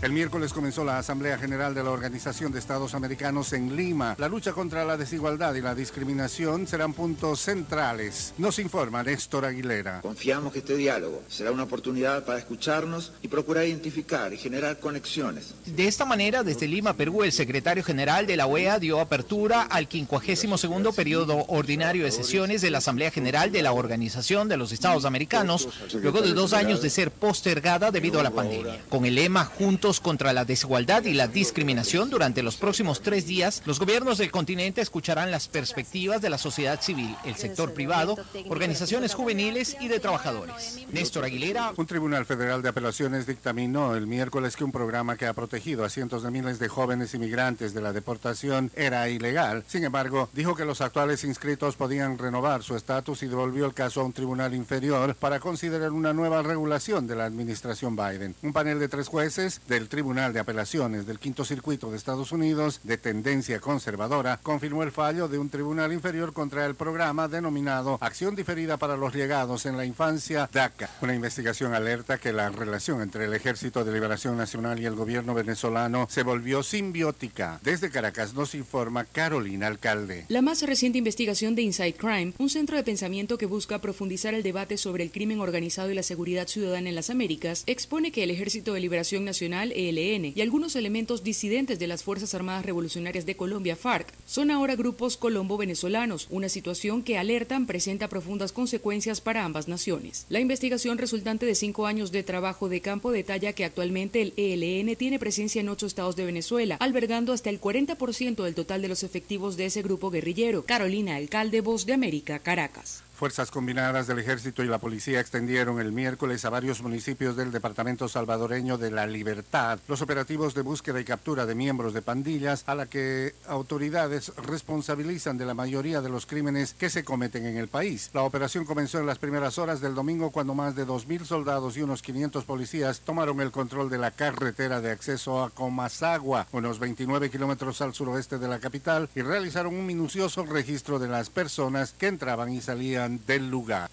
El miércoles comenzó la Asamblea General de la Organización de Estados Americanos en Lima. La lucha contra la desigualdad y la discriminación serán puntos centrales. Nos informa Néstor Aguilera. Confiamos que este diálogo será una oportunidad para escucharnos y procurar identificar y generar conexiones. De esta manera, desde Lima, Perú, el secretario general de la OEA dio apertura al 52 periodo ordinario de sesiones de la Asamblea General de la Organización de los Estados Americanos, luego de dos años de ser postergada debido a la pandemia. Con el lema Juntos contra la desigualdad y la discriminación, durante los próximos tres días, los gobiernos del continente escucharán las perspectivas de la sociedad civil, el sector privado, organizaciones juveniles y de trabajadores. Néstor Aguilera, Un tribunal federal de apelaciones dictaminó el miércoles que un programa que ha protegido a cientos de miles de jóvenes inmigrantes de la deportación era ilegal. Sin embargo, dijo que los actuales inscritos podían renovar su estatus y devolvió el caso a un tribunal inferior para considerar una nueva regulación de la administración Biden. Un panel de tres jueces del Tribunal de Apelaciones del Quinto Circuito de Estados Unidos, de tendencia conservadora, confirmó el fallo de un tribunal inferior contra el programa denominado Acción Diferida para los Llegados en la Infancia DACA. Una investigación alerta que la relación entre el Ejército de Liberación Nacional y el gobierno venezolano se volvió simbiótica. Desde Caracas nos informa Carolina Alcalde. La más reciente investigación de Inside Crime, un centro de pensamiento que busca profundizar el debate sobre el crimen organizado y la seguridad ciudadana en las Américas, expone que el Ejército de Liberación Nacional, ELN, y algunos elementos disidentes de las Fuerzas Armadas Revolucionarias de Colombia, FARC, son ahora grupos colombo-venezolanos, una situación que alertan presenta profundas consecuencias para ambas naciones. La investigación resultante de cinco años de trabajo de campo detalla que actualmente el ELN tiene presencia en ocho estados de Venezuela, albergando hasta el 40% del total de los efectivos de ese grupo guerrillero. Carolina Alcalde, Voz de América, Caracas. Fuerzas combinadas del ejército y la policía extendieron el miércoles a varios municipios del departamento salvadoreño de La Libertad los operativos de búsqueda y captura de miembros de pandillas a la que autoridades responsabilizan de la mayoría de los crímenes que se cometen en el país. La operación comenzó en las primeras horas del domingo cuando más de 2.000 soldados y unos 500 policías tomaron el control de la carretera de acceso a Comasagua, unos 29 kilómetros al suroeste de la capital, y realizaron un minucioso registro de las personas que entraban y salían del lugar.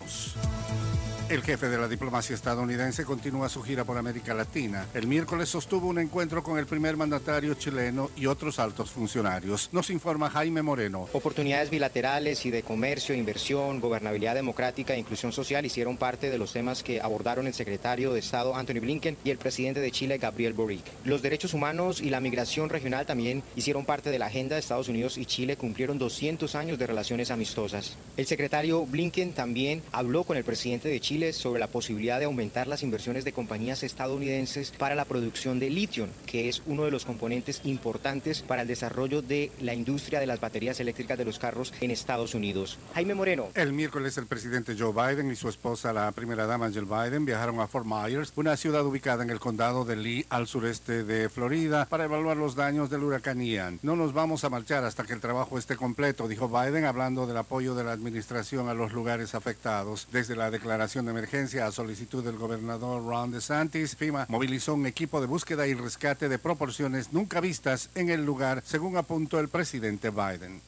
El jefe de la diplomacia estadounidense continúa su gira por América Latina. El miércoles sostuvo un encuentro con el primer mandatario chileno y otros altos funcionarios. Nos informa Jaime Moreno. Oportunidades bilaterales y de comercio, inversión, gobernabilidad democrática e inclusión social hicieron parte de los temas que abordaron el secretario de Estado Anthony Blinken y el presidente de Chile Gabriel Boric. Los derechos humanos y la migración regional también hicieron parte de la agenda de Estados Unidos y Chile cumplieron 200 años de relaciones amistosas. El secretario Blinken también habló con el presidente de Chile Chile sobre la posibilidad de aumentar las inversiones de compañías estadounidenses para la producción de litio, que es uno de los componentes importantes para el desarrollo de la industria de las baterías eléctricas de los carros en Estados Unidos. Jaime Moreno. El miércoles el presidente Joe Biden y su esposa, la primera dama Jill Biden, viajaron a Fort Myers, una ciudad ubicada en el condado de Lee, al sureste de Florida, para evaluar los daños del huracán Ian. No nos vamos a marchar hasta que el trabajo esté completo, dijo Biden, hablando del apoyo de la administración a los lugares afectados. Desde la declaración emergencia a solicitud del gobernador Ron DeSantis, FIMA movilizó un equipo de búsqueda y rescate de proporciones nunca vistas en el lugar, según apuntó el presidente Biden.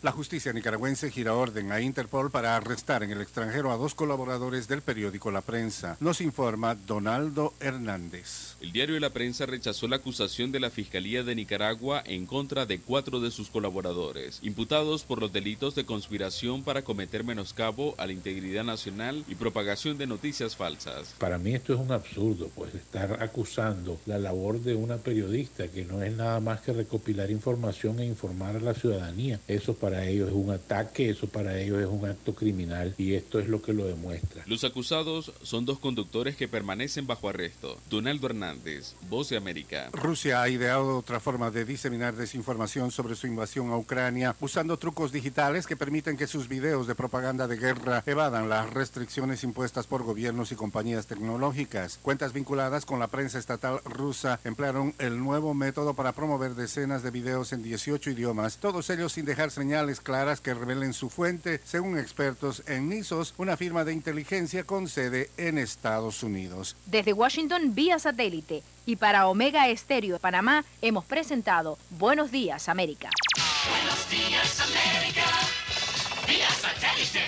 La justicia nicaragüense gira orden a Interpol para arrestar en el extranjero a dos colaboradores del periódico La Prensa. Nos informa Donaldo Hernández. El diario La Prensa rechazó la acusación de la Fiscalía de Nicaragua en contra de cuatro de sus colaboradores, imputados por los delitos de conspiración para cometer menoscabo a la integridad nacional y propagación de noticias falsas. Para mí esto es un absurdo, pues estar acusando la labor de una periodista que no es nada más que recopilar información e informar a la ciudadanía. Eso para ellos es un ataque, eso para ellos es un acto criminal y esto es lo que lo demuestra. Los acusados son dos conductores que permanecen bajo arresto. Donaldo Hernández, Voz de América. Rusia ha ideado otra forma de diseminar desinformación sobre su invasión a Ucrania, usando trucos digitales que permiten que sus videos de propaganda de guerra evadan las restricciones impuestas por gobiernos y compañías tecnológicas. Cuentas vinculadas con la prensa estatal rusa emplearon el nuevo método para promover decenas de videos en 18 idiomas, todos ellos sin dejar señales claras que revelen su fuente, según expertos en NISOS, una firma de inteligencia con sede en Estados Unidos. Desde Washington vía satélite. Y para Omega Estéreo de Panamá hemos presentado Buenos Días América. Buenos días América, vía satélite,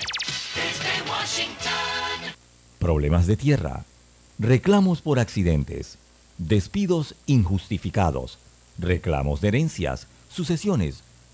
desde Washington. Problemas de tierra, reclamos por accidentes, despidos injustificados, reclamos de herencias, sucesiones,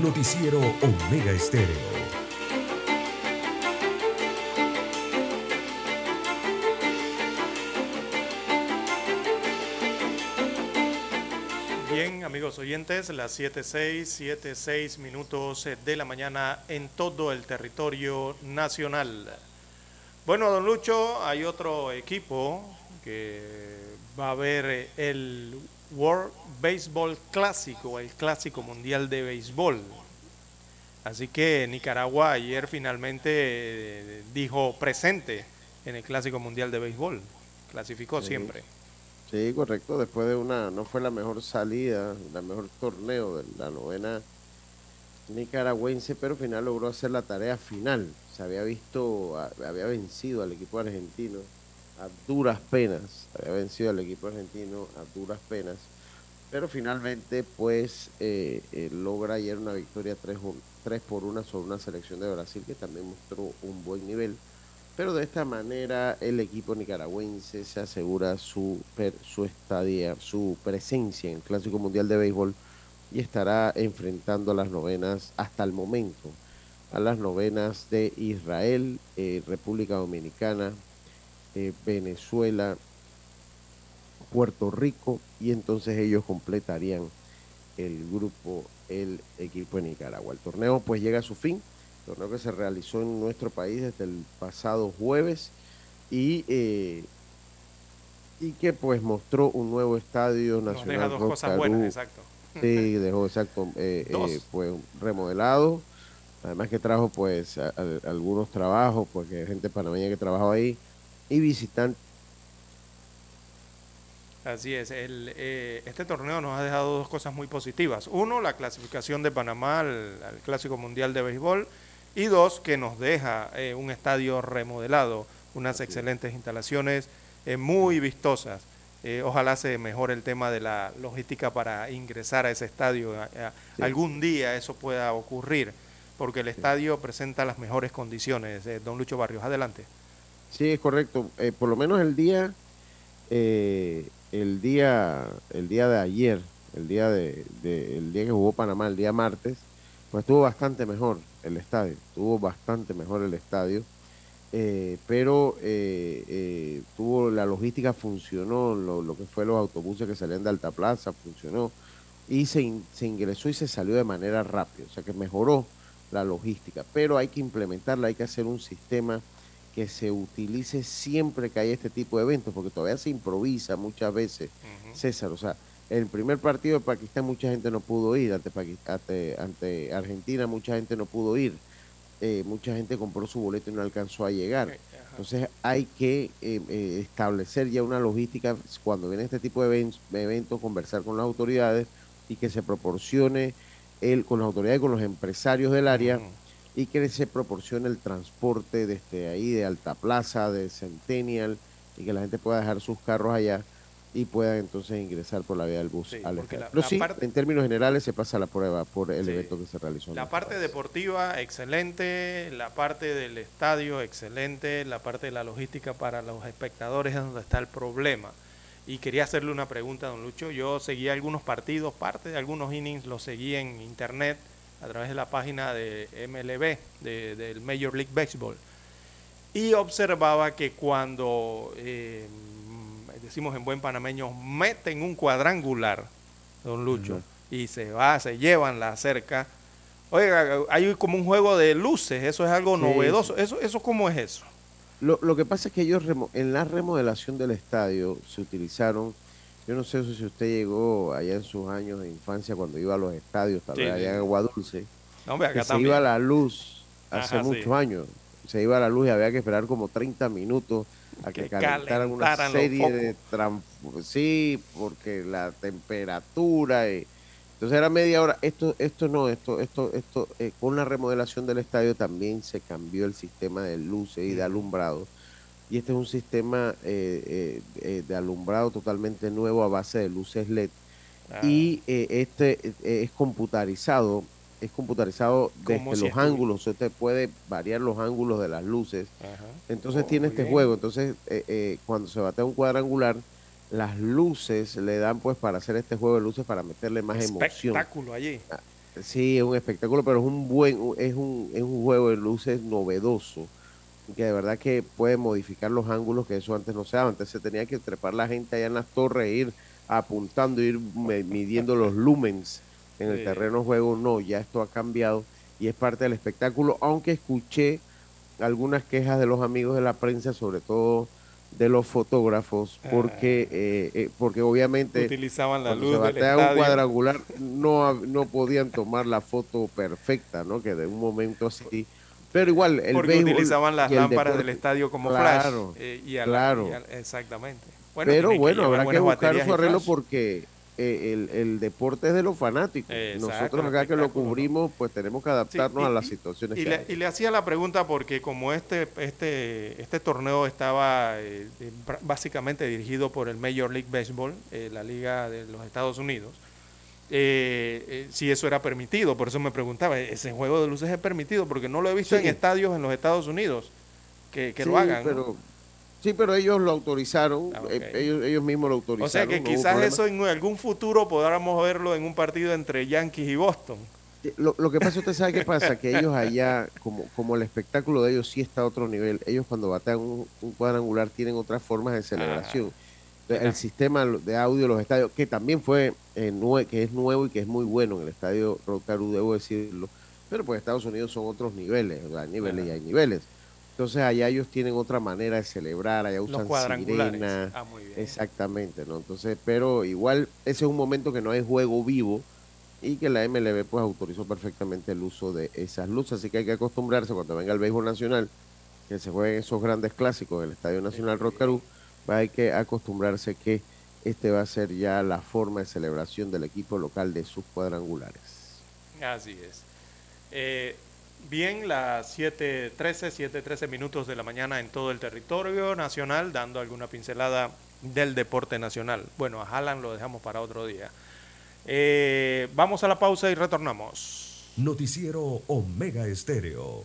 Noticiero Omega Estéreo. Bien, amigos oyentes, las 7.6, 7.6 minutos de la mañana en todo el territorio nacional. Bueno, don Lucho, hay otro equipo que va a ver el World Baseball Clásico, el Clásico Mundial de Béisbol. Así que Nicaragua ayer finalmente dijo presente en el Clásico Mundial de Béisbol. Clasificó Sí. siempre. Sí, correcto. Después de una, no fue la mejor salida, la mejor torneo de la novena nicaragüense, pero al final logró hacer la tarea final. Se había visto, había vencido al equipo argentino a duras penas, había vencido al equipo argentino a duras penas, pero finalmente pues eh, eh, logra ayer una victoria 3, por 1 sobre una selección de Brasil que también mostró un buen nivel. Pero de esta manera el equipo nicaragüense se asegura su, per- su estadía, su presencia en el Clásico Mundial de Béisbol y estará enfrentando a las novenas hasta el momento, a las novenas de Israel, eh, República Dominicana, eh, Venezuela, Puerto Rico y entonces ellos completarían el grupo, el equipo de Nicaragua. El torneo pues llega a su fin, torneo que se realizó en nuestro país desde el pasado jueves y, eh, y que pues mostró un nuevo estadio Nos nacional. deja dos Rock cosas Caru. buenas, exacto. Sí, dejó exacto, eh, eh, pues remodelado, además que trajo pues a- a- algunos trabajos, porque hay gente panameña que trabajaba ahí y visitantes Así es, el, eh, este torneo nos ha dejado dos cosas muy positivas. Uno, la clasificación de Panamá al, al Clásico Mundial de Béisbol. Y dos, que nos deja eh, un estadio remodelado, unas excelentes instalaciones eh, muy vistosas. Eh, ojalá se mejore el tema de la logística para ingresar a ese estadio. Sí. Algún día eso pueda ocurrir. porque el estadio presenta las mejores condiciones. Don Lucho Barrios, adelante. Sí, es correcto. Eh, por lo menos el día, eh, el día, el día de ayer, el día de, el día que jugó Panamá, el día martes, pues estuvo bastante mejor el estadio, estuvo bastante mejor el estadio, eh, pero eh, eh, tuvo la logística funcionó, lo, que fue los autobuses que salían de Alta Plaza funcionó. Y se, se ingresó y se salió de manera rápida, o sea que mejoró la logística, pero hay que implementarla, hay que hacer un sistema que se utilice siempre que hay este tipo de eventos, porque todavía se improvisa muchas veces, César, o sea, el primer partido de Pakistán mucha gente no pudo ir, ante, ante, ante Argentina mucha gente no pudo ir, eh, mucha gente compró su boleto y no alcanzó a llegar. Entonces hay que eh, eh, establecer ya una logística cuando viene este tipo de eventos, de eventos, conversar con las autoridades y que se proporcione el, con las autoridades, con los empresarios del área y que se proporcione el transporte desde ahí, de Alta Plaza, de Centennial y que la gente pueda dejar sus carros allá y pueda entonces ingresar por la vía del bus Sí, al la- Pero la sí, parte- en términos generales se pasa la prueba por el Sí. evento que se realizó. La parte deportiva, excelente. La parte del estadio, excelente. La parte de la logística para los espectadores es donde está el problema. Y quería hacerle una pregunta a don Lucho. Yo seguí algunos partidos, parte de algunos innings los seguí en internet a través de la página de MLB, de- del Major League Baseball. Y observaba que cuando, eh, decimos en buen panameño, meten un cuadrangular, don Lucho, y se va, se llevan la cerca. Oiga, hay como un juego de luces, eso es algo Sí, novedoso. Eso, ¿Eso cómo es eso? Lo, lo que pasa es que ellos remo- en la remodelación del estadio se utilizaron, yo no sé si usted llegó allá en sus años de infancia cuando iba a los estadios, tal Sí, vez sí. allá en Agua Dulce, No, hombre, acá que se iba la luz hace Ajá, sí. muchos años, se iba la luz y había que esperar como 30 minutos a que, Que calentaran una calentaran serie de sí, porque la temperatura y entonces era media hora. Esto, esto no, esto, esto, esto, eh, con la remodelación del estadio también se cambió el sistema de luces y de alumbrado. Y este es un sistema eh, eh, eh, de alumbrado totalmente nuevo a base de luces LED. Ah. Y eh, este eh, es computarizado, es computarizado desde los ángulos. Usted puede variar los ángulos de las luces. Ajá. Entonces Oh, tiene este bien. juego. Entonces, cuando se batea un cuadrangular, las luces le dan pues para hacer este juego de luces para meterle más emoción. Espectáculo allí. Sí, es un espectáculo, pero es un buen, es un, es un juego de luces novedoso, que de verdad que puede modificar los ángulos, que eso antes no se daba. Antes se tenía que trepar la gente allá en las torres, ir apuntando, ir midiendo los lumens en el Sí. terreno juego. No, ya esto ha cambiado y es parte del espectáculo, aunque escuché algunas quejas de los amigos de la prensa, sobre todo de los fotógrafos, porque, eh, eh, porque obviamente Utilizaban la luz se del un cuadrangular no, no podían tomar la foto perfecta, ¿no? Que de un momento así. Pero igual, el Porque béisbol utilizaban las lámparas del estadio como Claro, flash. eh, y la- claro. y a- exactamente. Pero tienen que bueno, habrá que buscar su arreglo porque eh, el, el deporte es de los fanáticos. Exacto, Nosotros acá que lo cubrimos, pues tenemos que adaptarnos y- a las situaciones Y que le, hay. y le hacía la pregunta porque como este este este torneo estaba eh, básicamente dirigido por el Major League Baseball, eh, la liga de los Estados Unidos, eh, eh, si eso era permitido, por eso me preguntaba, ¿ese juego de luces es permitido? Porque no lo he visto Sí. en estadios en los Estados Unidos que, que Sí, lo hagan. ¿no? Pero, sí, pero ellos lo autorizaron, Ah, eh, ellos, ellos mismos lo autorizaron. O sea que no quizás eso en algún futuro podamos verlo en un partido entre Yankees y Boston. Lo, lo que pasa, usted sabe qué pasa, que ellos allá, como, como el espectáculo de ellos sí está a otro nivel, ellos cuando batean un, un cuadrangular tienen otras formas de celebración. El sistema de audio de los estadios, que también fue, eh, nue- que es nuevo y que es muy bueno en el estadio Rotaru, debo decirlo, pero pues Estados Unidos son otros niveles, hay niveles y hay niveles. Entonces allá ellos tienen otra manera de celebrar, allá usan cuadrangulares. sirena, Ah, muy bien. exactamente, ¿no? Entonces, pero igual ese es un momento que no hay juego vivo y que la MLB pues autorizó perfectamente el uso de esas luces, así que hay que acostumbrarse cuando venga el béisbol nacional, que se jueguen esos grandes clásicos en el Estadio Nacional Rotcarú, pues hay que acostumbrarse que este va a ser ya la forma de celebración del equipo local de sus cuadrangulares. Así es. Eh, bien, las 7.13, 7.13 minutos de la mañana en todo el territorio nacional, dando alguna pincelada del deporte nacional. Bueno, a Haaland lo dejamos para otro día. Eh, vamos a la pausa y retornamos. Noticiero Omega Estéreo.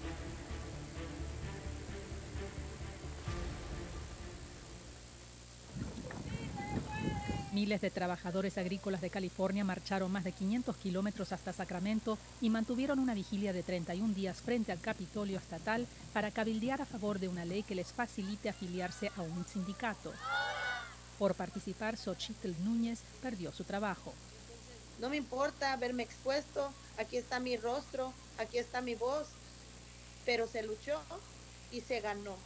Miles de trabajadores agrícolas de California marcharon más de 500 kilómetros hasta Sacramento y mantuvieron una vigilia de 31 días frente al Capitolio Estatal para cabildear a favor de una ley que les facilite afiliarse a un sindicato. Por participar, Xochitl Núñez perdió su trabajo. No me importa verme expuesto, aquí está mi rostro, aquí está mi voz, pero se luchó y se ganó.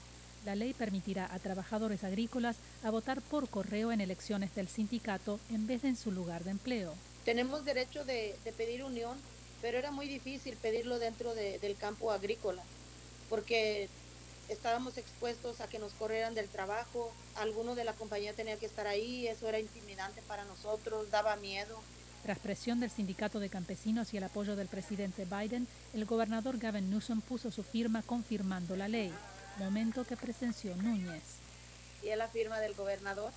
La ley permitirá a trabajadores agrícolas a votar por correo en elecciones del sindicato en vez de en su lugar de empleo. Tenemos derecho de, de pedir unión, pero era muy difícil pedirlo dentro de, del campo agrícola, porque estábamos expuestos a que nos corrieran del trabajo, alguno de la compañía tenía que estar ahí, eso era intimidante para nosotros, daba miedo. Tras presión del sindicato de campesinos y el apoyo del presidente Biden, el gobernador Gavin Newsom puso su firma confirmando la ley momento que presenció Núñez. Y es la firma del gobernador,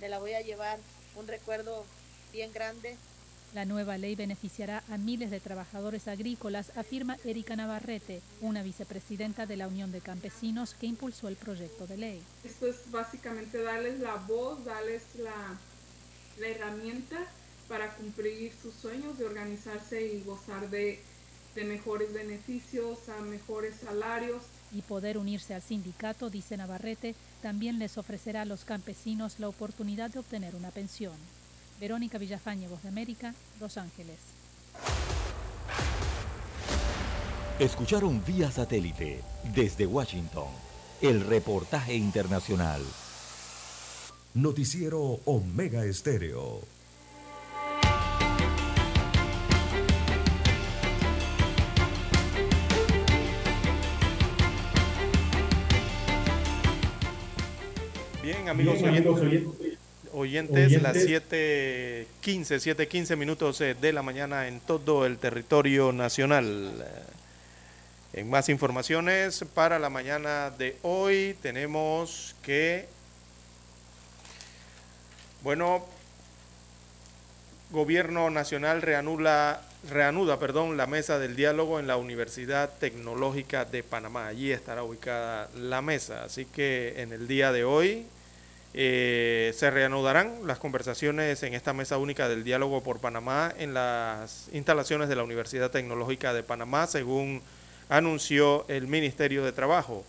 me la voy a llevar un recuerdo bien grande. La nueva ley beneficiará a miles de trabajadores agrícolas, afirma Erika Navarrete, una vicepresidenta de la Unión de Campesinos que impulsó el proyecto de ley. Esto es básicamente darles la voz, darles la, la herramienta para cumplir sus sueños de organizarse y gozar de, de mejores beneficios, a mejores salarios, y poder unirse al sindicato, dice Navarrete, también les ofrecerá a los campesinos la oportunidad de obtener una pensión. Verónica Villafañe, Voz de América, Los Ángeles. Escucharon vía satélite desde Washington el reportaje internacional. Noticiero Omega Estéreo. Bien, amigos, Bien, amigos oyentes, oyentes, oyentes, las 7.15, 7.15 minutos eh, de la mañana en todo el territorio nacional. Eh, en más informaciones para la mañana de hoy tenemos que, bueno, Gobierno Nacional reanuda, reanuda perdón, la mesa del diálogo en la Universidad Tecnológica de Panamá. Allí estará ubicada la mesa. Así que en el día de hoy eh, se reanudarán las conversaciones en esta mesa única del diálogo por Panamá en las instalaciones de la Universidad Tecnológica de Panamá, según anunció el Ministerio de Trabajo.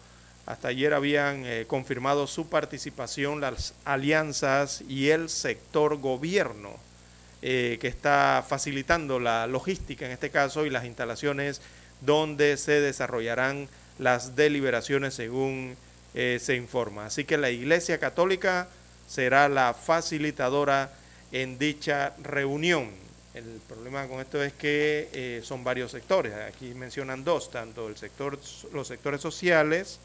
Hasta ayer habían eh, confirmado su participación las alianzas y el sector gobierno eh, que está facilitando la logística en este caso y las instalaciones donde se desarrollarán las deliberaciones según eh, se informa. Así que la Iglesia Católica será la facilitadora en dicha reunión. El problema con esto es que eh, son varios sectores. Aquí mencionan dos, tanto el sector, los sectores sociales,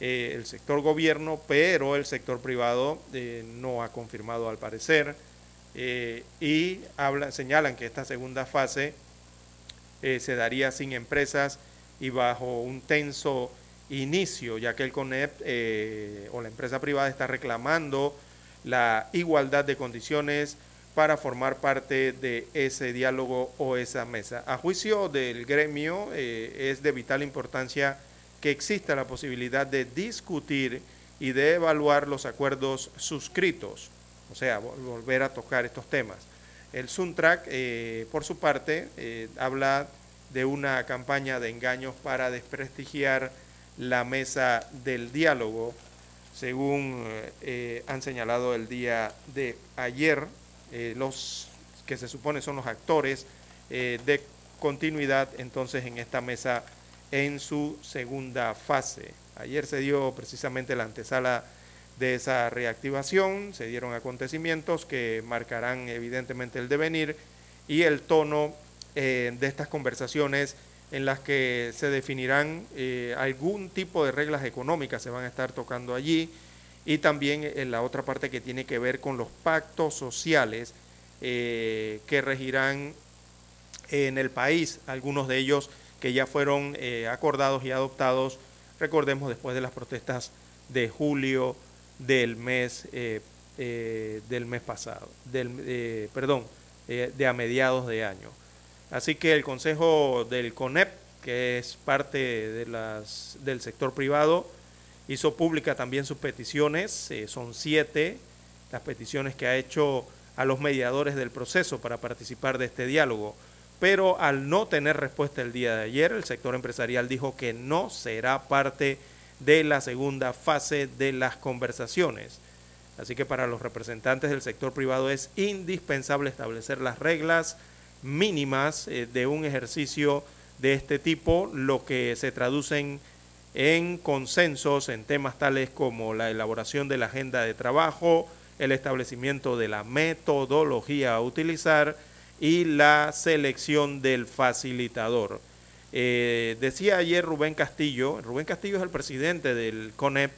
el sector gobierno, pero el sector privado no ha confirmado al parecer eh, y señalan que esta segunda fase eh, se daría sin empresas y bajo un tenso inicio, ya que el CONEP eh, o la empresa privada está reclamando la igualdad de condiciones para formar parte de ese diálogo o esa mesa. A juicio del gremio es de vital importancia que exista la posibilidad de discutir y de evaluar los acuerdos suscritos o sea, volver a tocar estos temas. El Suntrack, eh, por su parte, eh, habla de una campaña de engaños para desprestigiar la mesa del diálogo, según eh, han señalado el día de ayer, los que se supone son los actores de continuidad entonces en esta mesa en su segunda fase. Ayer se dio precisamente la antesala de esa reactivación. Se dieron acontecimientos que marcarán evidentemente el devenir y el tono eh, de estas conversaciones en las que se definirán eh, algún tipo de reglas económicas, se van a estar tocando allí, y también en la otra parte que tiene que ver con los pactos sociales eh, que regirán en el país, algunos de ellos que ya fueron eh, acordados y adoptados, recordemos, después de las protestas de julio del mes, eh, eh, del mes pasado, del, perdón, de a mediados de año. Así que el Consejo del CONEP, que es parte de las, del sector privado, hizo pública también sus peticiones, son siete las peticiones que ha hecho a los mediadores del proceso para participar de este diálogo pero al no tener respuesta el día de ayer, el sector empresarial dijo que no será parte de la segunda fase de las conversaciones. Así que para los representantes del sector privado es indispensable establecer las reglas mínimas eh, de un ejercicio de este tipo, lo que se traducen en consensos en temas tales como la elaboración de la agenda de trabajo, el establecimiento de la metodología a utilizar, y la selección del facilitador. Eh, decía ayer Rubén Castillo, Rubén Castillo es el presidente del CONEP,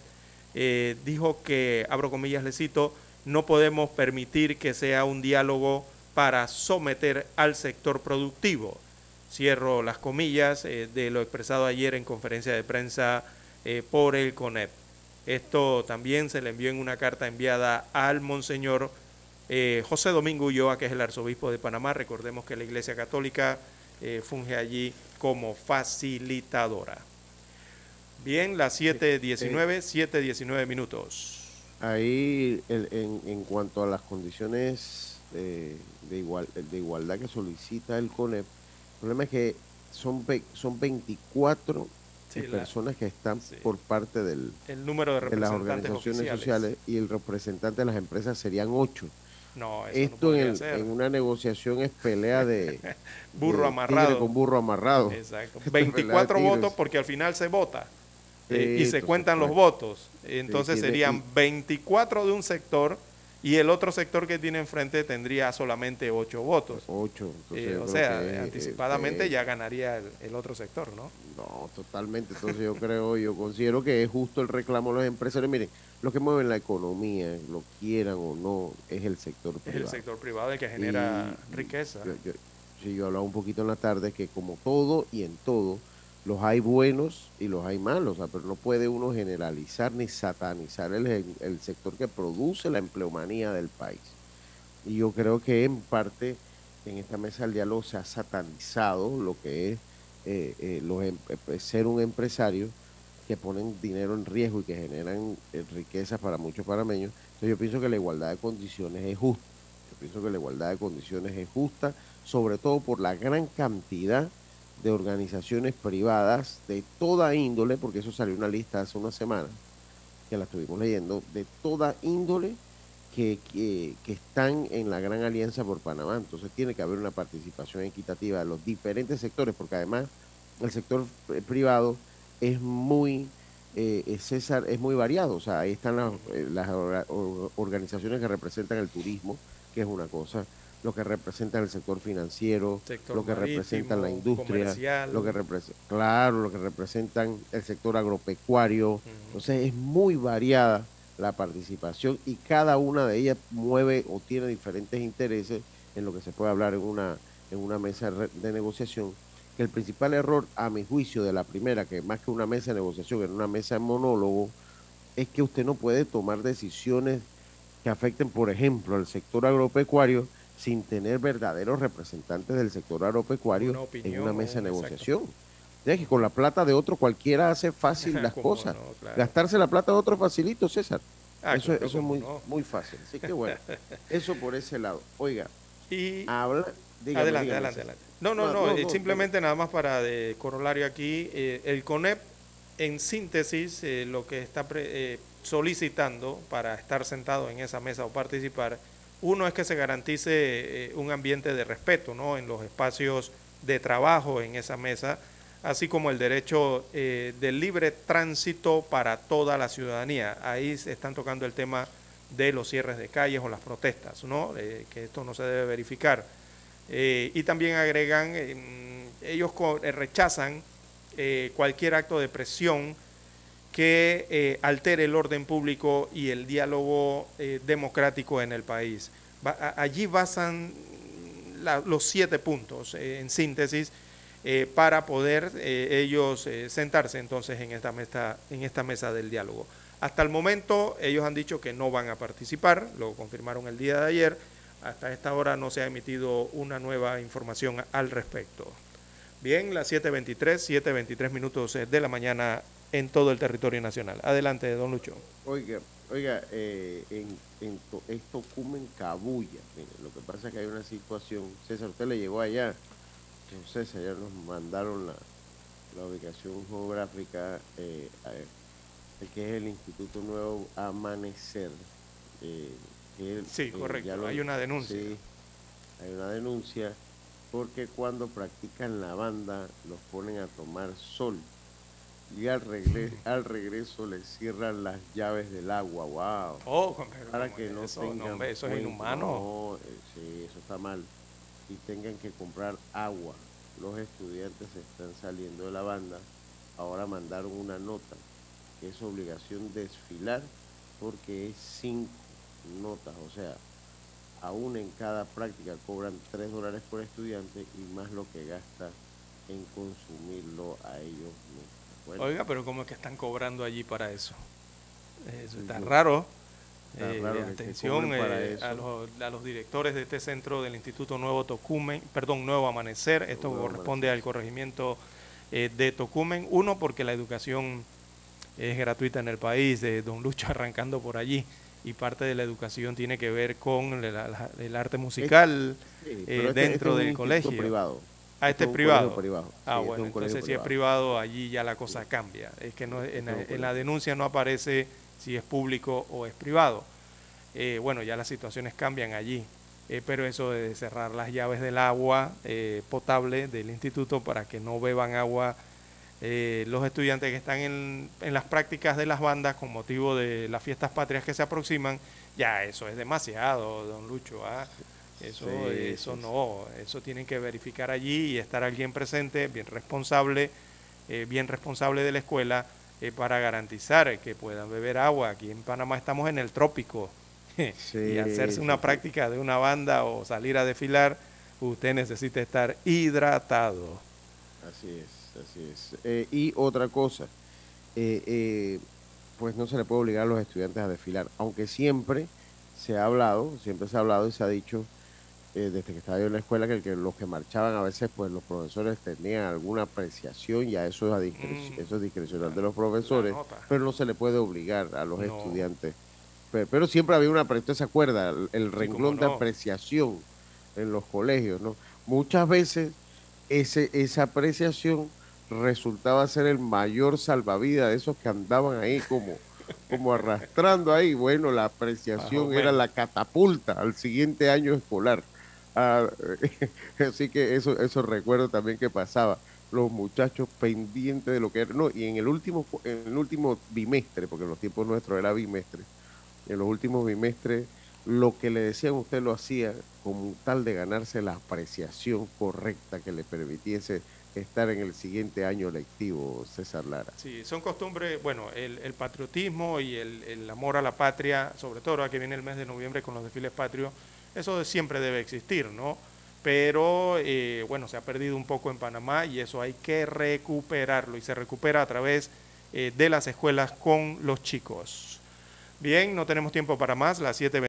eh, dijo que, abro comillas, le cito, no podemos permitir que sea un diálogo para someter al sector productivo. Cierro las comillas eh, de lo expresado ayer en conferencia de prensa por el CONEP. Esto también se le envió en una carta enviada al monseñor José Domingo Ulloa, que es el arzobispo de Panamá, recordemos que la Iglesia Católica funge allí como facilitadora. Bien, las 7.19, 7.19 minutos. Ahí, en, en, cuanto a las condiciones de, igual, de igualdad que solicita el CONEP, el problema es que son, son 24 personas que están por parte del, el número de, las organizaciones sociales y el representante de las empresas serían 8. No, Esto en, una negociación es pelea de burro amarrado. con burro amarrado. Exacto. 24 votos porque al final se vota eh, y se cuentan los votos. Entonces serían 24 de un sector y el otro sector que tiene enfrente tendría solamente 8 votos. 8. Eh, o sea, anticipadamente ya ganaría el, otro sector, ¿no? No, totalmente. Entonces yo creo, yo considero que es justo el reclamo de los empresarios. Miren, lo que mueve la economía, lo quieran o no, es el sector privado. Es el sector privado el que genera riqueza. Yo, sí, yo hablaba un poquito en la tarde que como todo y en todo, los hay buenos y los hay malos, pero no puede uno generalizar ni satanizar el, el sector que produce la empleomanía del país. Y yo creo que en parte en esta mesa del diálogo se ha satanizado lo que es eh, eh, los, em, eh, ser un empresario que ponen dinero en riesgo y que generan eh, riquezas para muchos panameños. Entonces yo pienso que la igualdad de condiciones es justa. Yo pienso que la igualdad de condiciones es justa, sobre todo por la gran cantidad de organizaciones privadas de toda índole, porque eso salió una lista hace una semana, que la estuvimos leyendo, de toda índole que, que, que, están en la gran alianza por Panamá. Entonces tiene que haber una participación equitativa de los diferentes sectores, porque además el sector eh, privado es muy, eh, César, es muy variado. O sea, ahí están las, eh, las organizaciones que representan el turismo, que es una cosa, lo que representan el sector financiero, lo que representan la industria, lo que claro, lo que representan el sector agropecuario. Entonces es muy variada la participación y cada una de ellas mueve o tiene diferentes intereses en lo que se puede hablar en una, en una mesa de negociación que el principal error, a mi juicio, de la primera, que más que una mesa de negociación, era una mesa de monólogo, es que usted no puede tomar decisiones que afecten, por ejemplo, al sector agropecuario sin tener verdaderos representantes del sector agropecuario en una mesa de negociación. Ya que con la plata de otro cualquiera hace fácil las cosas. Gastarse la plata de otro facilito, César. Ah, eso, es muy, muy fácil. Así que bueno, eso por ese lado. Oiga, y habla, adelante, adelante, adelante. No, no, no, eh, simplemente nada más para de corolario aquí, eh, el CONEP en síntesis eh, lo que está solicitando para estar sentado en esa mesa o participar, uno es que se garantice un ambiente de respeto ¿no? en los espacios de trabajo en esa mesa, así como el derecho del libre tránsito para toda la ciudadanía. Ahí se están tocando el tema de los cierres de calles o las protestas, ¿no? que esto no se debe verificar. Eh, y también agregan, eh, ellos eh, rechazan cualquier acto de presión que altere el orden público y el diálogo democrático en el país. allí basan los siete puntos en síntesis para poder ellos sentarse entonces en esta, mesa, en esta mesa del diálogo. Hasta el momento ellos han dicho que no van a participar, lo confirmaron el día de ayer. Hasta esta hora no se ha emitido una nueva información al respecto. Bien, las 7.23, 7.23 minutos de la mañana en todo el territorio nacional. Adelante, don Lucho. Oiga, oiga, eh, en, en esto Cumen Cabulla, lo que pasa es que hay una situación, César, usted le llegó allá, César, ya nos mandaron la, la ubicación geográfica eh, que es el Instituto Nuevo Amanecer. Eh, sí, eh, correcto, hay una denuncia. Sí, hay una denuncia porque cuando practican la banda los ponen a tomar sol y al, al regreso les cierran las llaves del agua, wow. Oh, para que no eso, tengan eso es inhumano. No, eh, sí, eso está mal. Y tengan que comprar agua. Los estudiantes están saliendo de la banda. Ahora mandaron una nota es obligación desfilar porque es cinco notas, o sea, aún en cada práctica cobran tres dólares por estudiante y más lo que gasta en consumirlo a ellos mismos. Oiga, pero ¿cómo es que están cobrando allí para eso? Eso está raro. Eh, atención eh, a, los, a, los, directores de este centro del Instituto Nuevo Tocumen, perdón, Nuevo Amanecer. Esto corresponde al corregimiento eh, de Tocumen. Uno, porque la educación es gratuita en el país, de Don Lucho arrancando por allí, y parte de la educación tiene que ver con el, arte musical eh, dentro del colegio. Privado. Ah, este es privado. Ah, bueno, entonces si es privado, allí ya la cosa cambia. Es que no, en, la, denuncia no aparece si es público o es privado. Eh, bueno, ya las situaciones cambian allí. Eh, pero eso de cerrar las llaves del agua potable del instituto para que no beban agua eh, los estudiantes que están en, las prácticas de las bandas con motivo de las fiestas patrias que se aproximan, ya eso es demasiado, don Lucho. ¿ah? Eso, eso no, eso tienen que verificar allí y estar alguien presente, bien responsable, eh, bien responsable de la escuela eh, para garantizar que puedan beber agua. Aquí en Panamá estamos en el trópico y hacerse una práctica de una banda o salir a desfilar, usted necesita estar hidratado. Así es así es. Eh, y otra cosa, pues no se le puede obligar a los estudiantes a desfilar, aunque siempre se ha hablado, siempre se ha hablado y se ha dicho desde que estaba yo en la escuela que, que, los que marchaban a veces pues los profesores tenían alguna apreciación y a eso es, mm. eso es discrecional de los profesores, pero no se le puede obligar a los estudiantes. Pero, siempre había una, usted se acuerda, el, renglón de apreciación en los colegios, ¿no? Muchas veces ese, esa apreciación resultaba ser el mayor salvavidas de esos que andaban ahí como, como arrastrando ahí. Bueno, la apreciación era la catapulta al siguiente año escolar. Ah, así que eso, eso recuerdo también que pasaba. Los muchachos pendientes de lo que era. No, y en el último, en el último bimestre, porque en los tiempos nuestros era bimestre, en los últimos bimestres, lo que le decían usted lo hacía como tal de ganarse la apreciación correcta que le permitiese estar en el siguiente año lectivo, César Lara. Sí, son costumbres, bueno, el, patriotismo y el, amor a la patria, sobre todo ahora que viene el mes de noviembre con los desfiles patrios, eso siempre debe existir, ¿no? Pero, eh, bueno, se ha perdido un poco en Panamá y eso hay que recuperarlo y se recupera a través eh, de las escuelas con los chicos. Bien, no tenemos tiempo para más, las 7